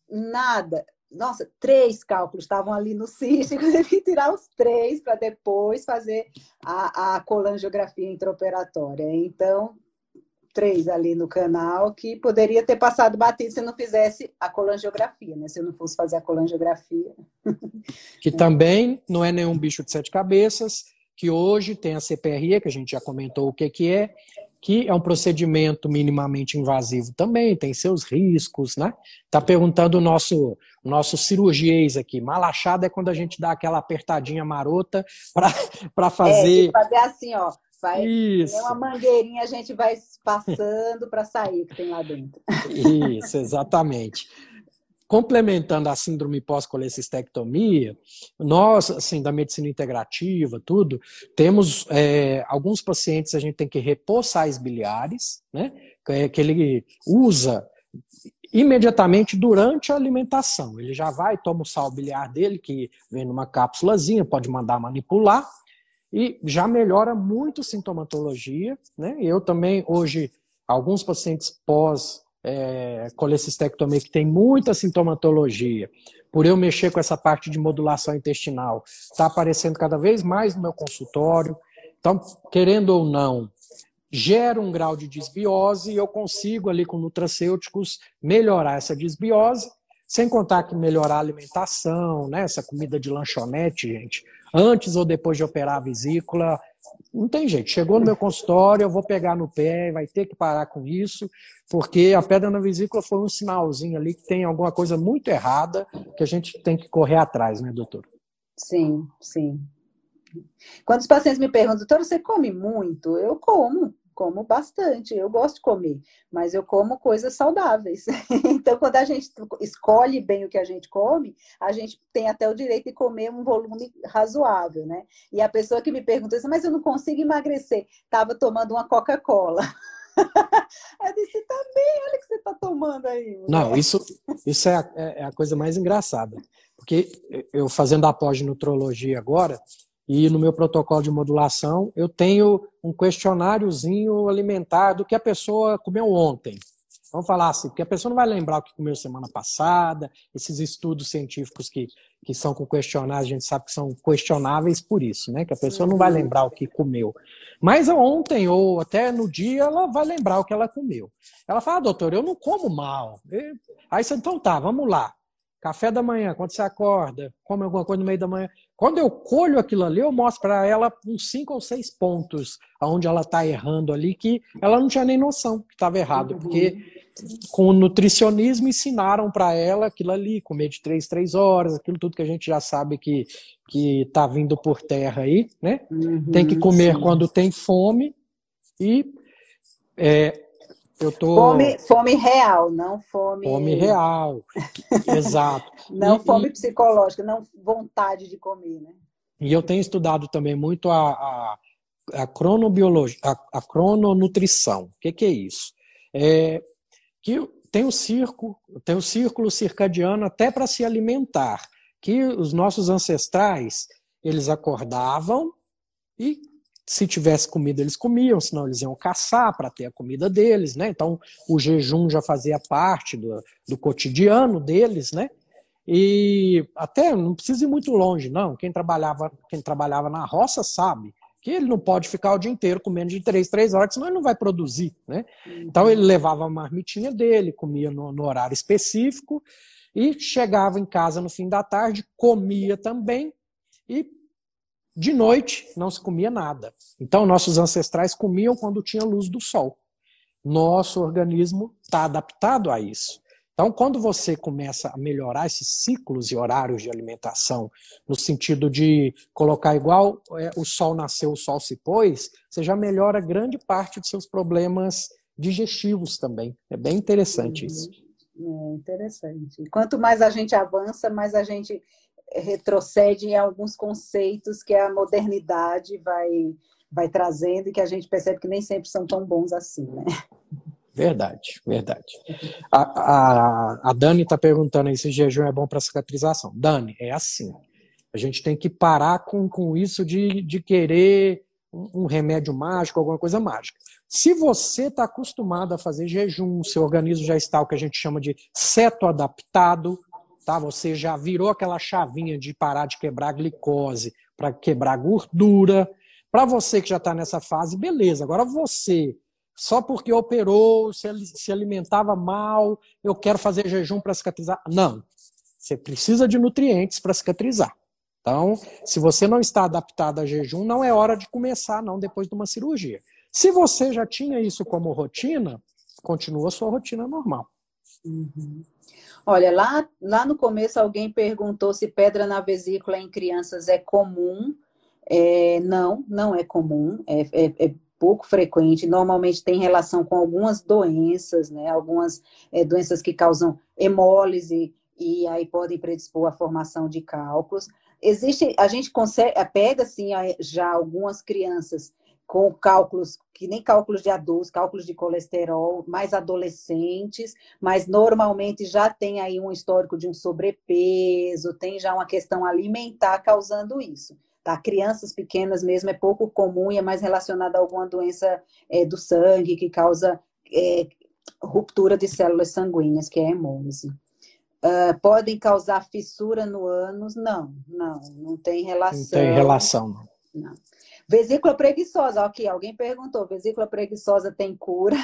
nada. Nossa, três cálculos estavam ali no cístico, teve que tirar os três para depois fazer a, a colangiografia intraoperatória. Então, três ali no canal que poderia ter passado batido se não fizesse a colangiografia, né? Se eu não fosse fazer a colangiografia. Que também não é nenhum bicho de sete cabeças, que hoje tem a CPRE, que a gente já comentou o que, que é, que é um procedimento minimamente invasivo também, tem seus riscos, né? Tá perguntando o nosso, nosso cirurgiês aqui. Malachada é quando a gente dá aquela apertadinha marota para fazer. É, fazer assim, ó. Vai, Isso. uma mangueirinha, a gente vai passando para sair o que tem lá dentro. Isso, exatamente complementando a síndrome pós-colecistectomia, nós, assim, da medicina integrativa, tudo, temos é, alguns pacientes a gente tem que repor sais biliares, né, que ele usa imediatamente durante a alimentação. Ele já vai, toma o sal biliar dele, que vem numa cápsulazinha, pode mandar manipular, e já melhora muito a sintomatologia, né, eu também, hoje, alguns pacientes pós é, colecistectomia que tem muita sintomatologia, por eu mexer com essa parte de modulação intestinal, está aparecendo cada vez mais no meu consultório. Então, querendo ou não, gera um grau de desbiose e eu consigo ali com nutracêuticos melhorar essa desbiose, sem contar que melhorar a alimentação, né? Essa comida de lanchonete, gente, antes ou depois de operar a vesícula, não tem jeito. Chegou no meu consultório, eu vou pegar no pé, vai ter que parar com isso, porque a pedra na vesícula foi um sinalzinho ali que tem alguma coisa muito errada que a gente tem que correr atrás, né, doutor? Sim, sim. Quando os pacientes me perguntam, doutor, você come muito? Eu como como bastante, eu gosto de comer, mas eu como coisas saudáveis. então, quando a gente escolhe bem o que a gente come, a gente tem até o direito de comer um volume razoável, né? E a pessoa que me perguntou assim, mas eu não consigo emagrecer, estava tomando uma Coca-Cola. eu disse, tá bem, olha o que você está tomando aí. Mulher. Não, isso, isso é, a, é a coisa mais engraçada. Porque eu fazendo a pós-nutrologia agora, e no meu protocolo de modulação, eu tenho um questionáriozinho alimentar do que a pessoa comeu ontem. Vamos falar assim, porque a pessoa não vai lembrar o que comeu semana passada, esses estudos científicos que, que são com questionários, a gente sabe que são questionáveis por isso, né? Que a pessoa não vai uhum. lembrar o que comeu. Mas ontem ou até no dia ela vai lembrar o que ela comeu. Ela fala, ah, doutor, eu não como mal. Aí você, então tá, vamos lá. Café da manhã, quando você acorda, come alguma coisa no meio da manhã. Quando eu colho aquilo ali, eu mostro para ela uns cinco ou seis pontos onde ela está errando ali, que ela não tinha nem noção que estava errado, porque com o nutricionismo ensinaram para ela aquilo ali, comer de três, três horas, aquilo tudo que a gente já sabe que que está vindo por terra aí, né? Uhum, tem que comer sim. quando tem fome e é, eu tô... Fome, fome real, não fome. Fome real, exato. não e, fome e... psicológica, não vontade de comer, né? E eu tenho estudado também muito a, a, a cronobiologia, a, a crononutrição. O que, que é isso? É, que tem o circo, tem o círculo circadiano até para se alimentar, que os nossos ancestrais eles acordavam e se tivesse comida, eles comiam, senão eles iam caçar para ter a comida deles, né? Então, o jejum já fazia parte do, do cotidiano deles, né? E até não precisa ir muito longe, não. Quem trabalhava, quem trabalhava na roça sabe que ele não pode ficar o dia inteiro comendo de três, três horas, senão ele não vai produzir, né? Então ele levava a marmitinha dele, comia no, no horário específico e chegava em casa no fim da tarde, comia também e de noite não se comia nada. Então, nossos ancestrais comiam quando tinha luz do sol. Nosso organismo está adaptado a isso. Então, quando você começa a melhorar esses ciclos e horários de alimentação, no sentido de colocar igual é, o sol nasceu, o sol se pôs, você já melhora grande parte dos seus problemas digestivos também. É bem interessante uhum. isso. É interessante. Quanto mais a gente avança, mais a gente retrocede em alguns conceitos que a modernidade vai, vai trazendo e que a gente percebe que nem sempre são tão bons assim, né? Verdade, verdade. A, a, a Dani está perguntando aí se jejum é bom para cicatrização. Dani, é assim. A gente tem que parar com, com isso de, de querer um, remédio mágico, alguma coisa mágica. Se você está acostumado a fazer jejum, seu organismo já está o que a gente chama de ceto adaptado, tá? Você já virou aquela chavinha de parar de quebrar glicose para quebrar gordura. Para você que já está nessa fase, beleza. Agora você só porque operou, se, alimentava mal, eu quero fazer jejum para cicatrizar. Não. Você precisa de nutrientes para cicatrizar. Então, se você não está adaptado a jejum, não é hora de começar, não, depois de uma cirurgia. Se você já tinha isso como rotina, continua a sua rotina normal. Uhum. Olha, lá, lá no começo alguém perguntou se pedra na vesícula em crianças é comum. É, não, não é comum, é, é, é, pouco frequente. Normalmente tem relação com algumas doenças, né? Algumas é, doenças que causam hemólise e aí podem predispor à formação de cálculos. Existe, a gente consegue, pega assim já algumas crianças com cálculos, que nem cálculos de adultos, cálculos de colesterol, mais adolescentes, mas normalmente já tem aí um histórico de um sobrepeso, tem já uma questão alimentar causando isso. Tá? Crianças pequenas mesmo é pouco comum e é mais relacionada a alguma doença é, do sangue que causa é, ruptura de células sanguíneas, que é a hemólise. Uh, podem causar fissura no ânus? Não, não, não tem relação. Não tem relação, não. não. Vesícula preguiçosa, ok, alguém perguntou, vesícula preguiçosa tem cura?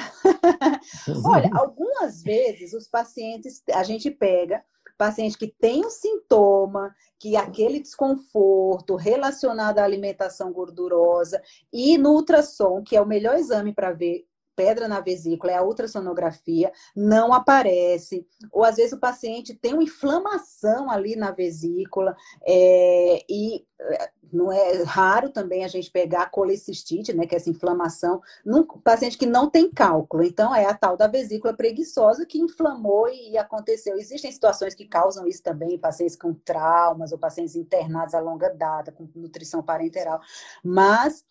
Olha, algumas vezes os pacientes, a gente pega paciente que tem um sintoma, que aquele desconforto relacionado à alimentação gordurosa e no ultrassom, que é o melhor exame para ver pedra na vesícula, é a ultrassonografia, não aparece. Ou às vezes o paciente tem uma inflamação ali na vesícula, é, e é, não é raro também a gente pegar a colecistite, né, que é essa inflamação, num paciente que não tem cálculo. Então, é a tal da vesícula preguiçosa que inflamou e aconteceu. Existem situações que causam isso também, pacientes com traumas ou pacientes internados a longa data, com nutrição parenteral. Mas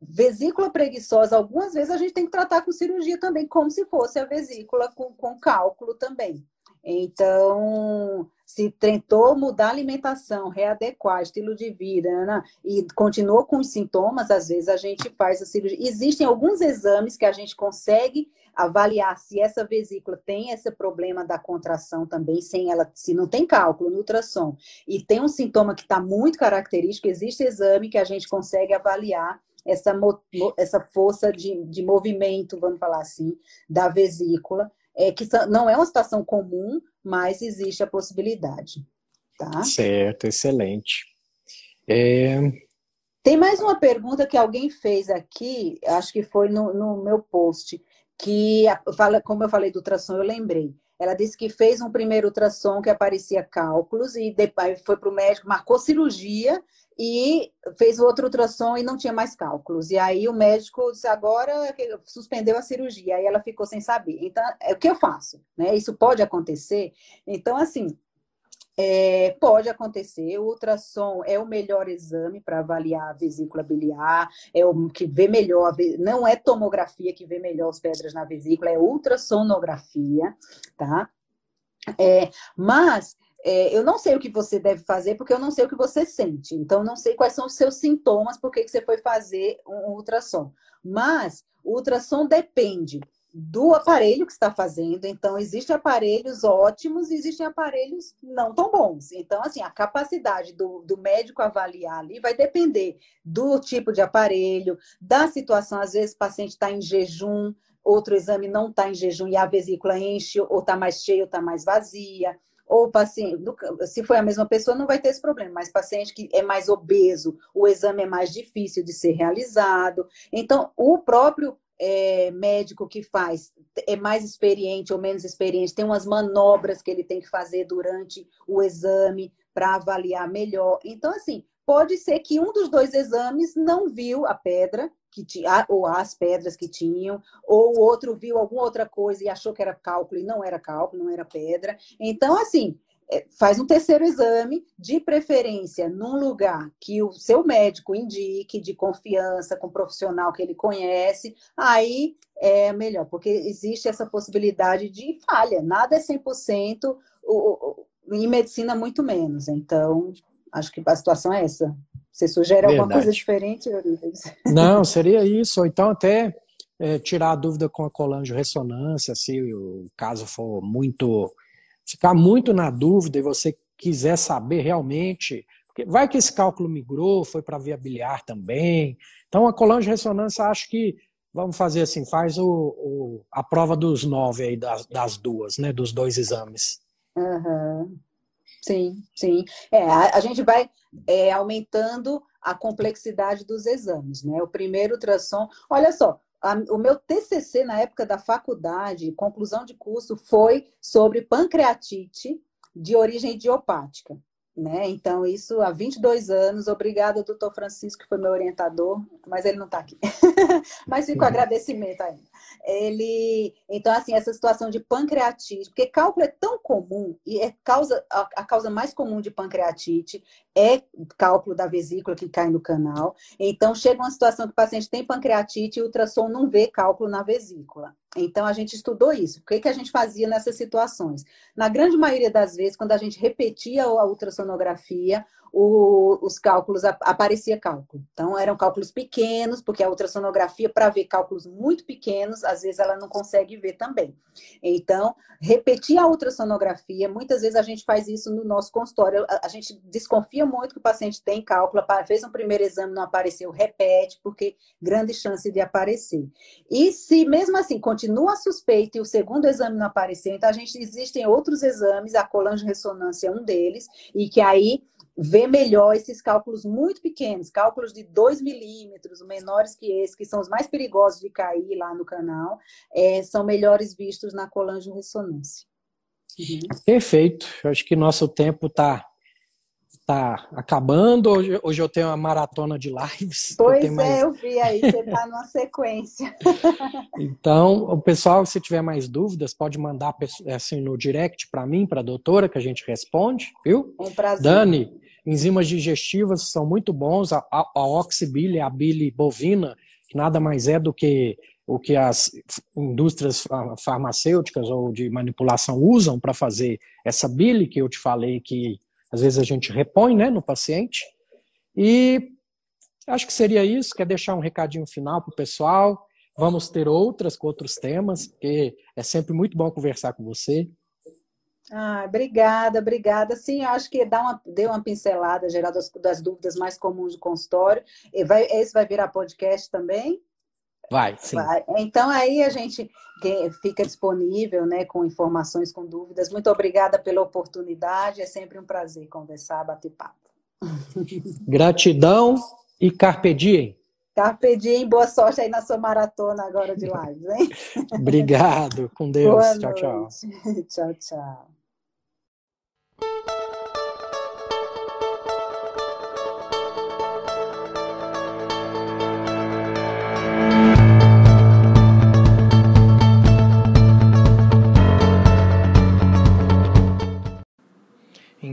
vesícula preguiçosa, algumas vezes a gente tem que tratar com cirurgia também, como se fosse a vesícula com, com cálculo também. Então, se tentou mudar a alimentação, readequar estilo de vida né, e continuou com os sintomas, às vezes a gente faz a cirurgia. Existem alguns exames que a gente consegue avaliar se essa vesícula tem esse problema da contração também, sem ela, se não tem cálculo no ultrassom e tem um sintoma que está muito característico, existe exame que a gente consegue avaliar essa, essa força de, de movimento, vamos falar assim, da vesícula, é, que não é uma situação comum, mas existe a possibilidade. Tá? Certo, excelente. É... Tem mais uma pergunta que alguém fez aqui, acho que foi no, no meu post, que fala, como eu falei do ultrassom, eu lembrei. Ela disse que fez um primeiro ultrassom que aparecia cálculos e depois foi para o médico, marcou cirurgia e fez o outro ultrassom e não tinha mais cálculos. E aí o médico disse, agora suspendeu a cirurgia. Aí ela ficou sem saber. Então, é o que eu faço? Né? Isso pode acontecer? Então, assim, é, pode acontecer, o ultrassom é o melhor exame para avaliar a vesícula biliar, é o que vê melhor, não é tomografia que vê melhor as pedras na vesícula, é ultrassonografia, tá? É, mas é, eu não sei o que você deve fazer porque eu não sei o que você sente. Então, não sei quais são os seus sintomas, por que você foi fazer um ultrassom. Mas o ultrassom depende do aparelho que está fazendo. Então, existem aparelhos ótimos e existem aparelhos não tão bons. Então, assim, a capacidade do, do médico avaliar ali vai depender do tipo de aparelho, da situação. Às vezes, o paciente está em jejum, outro exame não está em jejum e a vesícula enche, ou está mais cheia, ou está mais vazia ou paciente, se foi a mesma pessoa, não vai ter esse problema, mas paciente que é mais obeso, o exame é mais difícil de ser realizado. Então, o próprio é, médico que faz é mais experiente ou menos experiente, tem umas manobras que ele tem que fazer durante o exame para avaliar melhor. Então, assim, pode ser que um dos dois exames não viu a pedra que tinha, ou as pedras que tinham, ou o outro viu alguma outra coisa e achou que era cálculo e não era cálculo, não era pedra. Então, assim, é, faz um terceiro exame, de preferência num lugar que o seu médico indique, de confiança, com um profissional que ele conhece, aí é melhor, porque existe essa possibilidade de falha, nada é 100%, em medicina muito menos, então acho que a situação é essa. Você sugere Verdade. alguma coisa diferente, Eurides? Não, seria isso. Ou então até é, tirar a dúvida com a colangio-ressonância, se o caso for muito... Ficar muito na dúvida e você quiser saber realmente... Porque vai que esse cálculo migrou, foi para via biliar também. Então, a colangio-ressonância acho que vamos fazer assim, faz o, o, a prova dos nove aí das, das duas, né? Dos dois exames. Uhum. Sim, sim. É, a, a gente vai é, aumentando a complexidade dos exames, né? O primeiro ultrassom, olha só, a, o meu TCC na época da faculdade, conclusão de curso, foi sobre pancreatite de origem idiopática. Né? Então, isso há 22 anos. Obrigada, doutor Francisco, que foi meu orientador, mas ele não está aqui. mas fica o agradecimento ainda. Ele, então, assim, essa situação de pancreatite, porque cálculo é tão comum e é causa, a causa mais comum de pancreatite é cálculo da vesícula que cai no canal. Então, chega uma situação que o paciente tem pancreatite e o ultrassom não vê cálculo na vesícula. Então, a gente estudou isso. O que, que a gente fazia nessas situações? Na grande maioria das vezes, quando a gente repetia a ultrassonografia, o, os cálculos, aparecia cálculo. Então, eram cálculos pequenos, porque a ultrassonografia, para ver cálculos muito pequenos, às vezes ela não consegue ver também. Então, repetir a ultrassonografia, muitas vezes a gente faz isso no nosso consultório. A, a gente desconfia muito que o paciente tem cálculo, fez um primeiro exame, não apareceu, repete, porque grande chance de aparecer. E se mesmo assim continua suspeito e o segundo exame não apareceu, então a gente existem outros exames, a ressonância é um deles, e que aí ver melhor esses cálculos muito pequenos, cálculos de 2 milímetros, menores que esse, que são os mais perigosos de cair lá no canal, é, são melhores vistos na colangio-ressonância. Uhum. Perfeito. Eu acho que nosso tempo está tá acabando. Hoje, hoje eu tenho uma maratona de lives. Pois eu é, mais... eu vi aí, você está numa sequência. então, o pessoal, se tiver mais dúvidas, pode mandar assim, no direct para mim, para a doutora, que a gente responde, viu? Um prazer. Dani, enzimas digestivas são muito bons, a, a, a oxibile, a bile bovina, que nada mais é do que o que as indústrias farmacêuticas ou de manipulação usam para fazer essa bile que eu te falei que às vezes a gente repõe né, no paciente. E acho que seria isso. Quer deixar um recadinho final para o pessoal? Vamos ter outras com outros temas, porque é sempre muito bom conversar com você. Ah, obrigada, obrigada. Sim, eu acho que dá uma, deu uma pincelada geral das, das dúvidas mais comuns do consultório. E vai, esse vai virar podcast também? Vai, sim. Vai. Então aí a gente fica disponível, né, com informações, com dúvidas. Muito obrigada pela oportunidade. É sempre um prazer conversar, bater papo. Gratidão e carpe diem. Carpe diem, boa sorte aí na sua maratona agora de lives, hein? Obrigado, com Deus. Boa tchau, noite. tchau. tchau, tchau.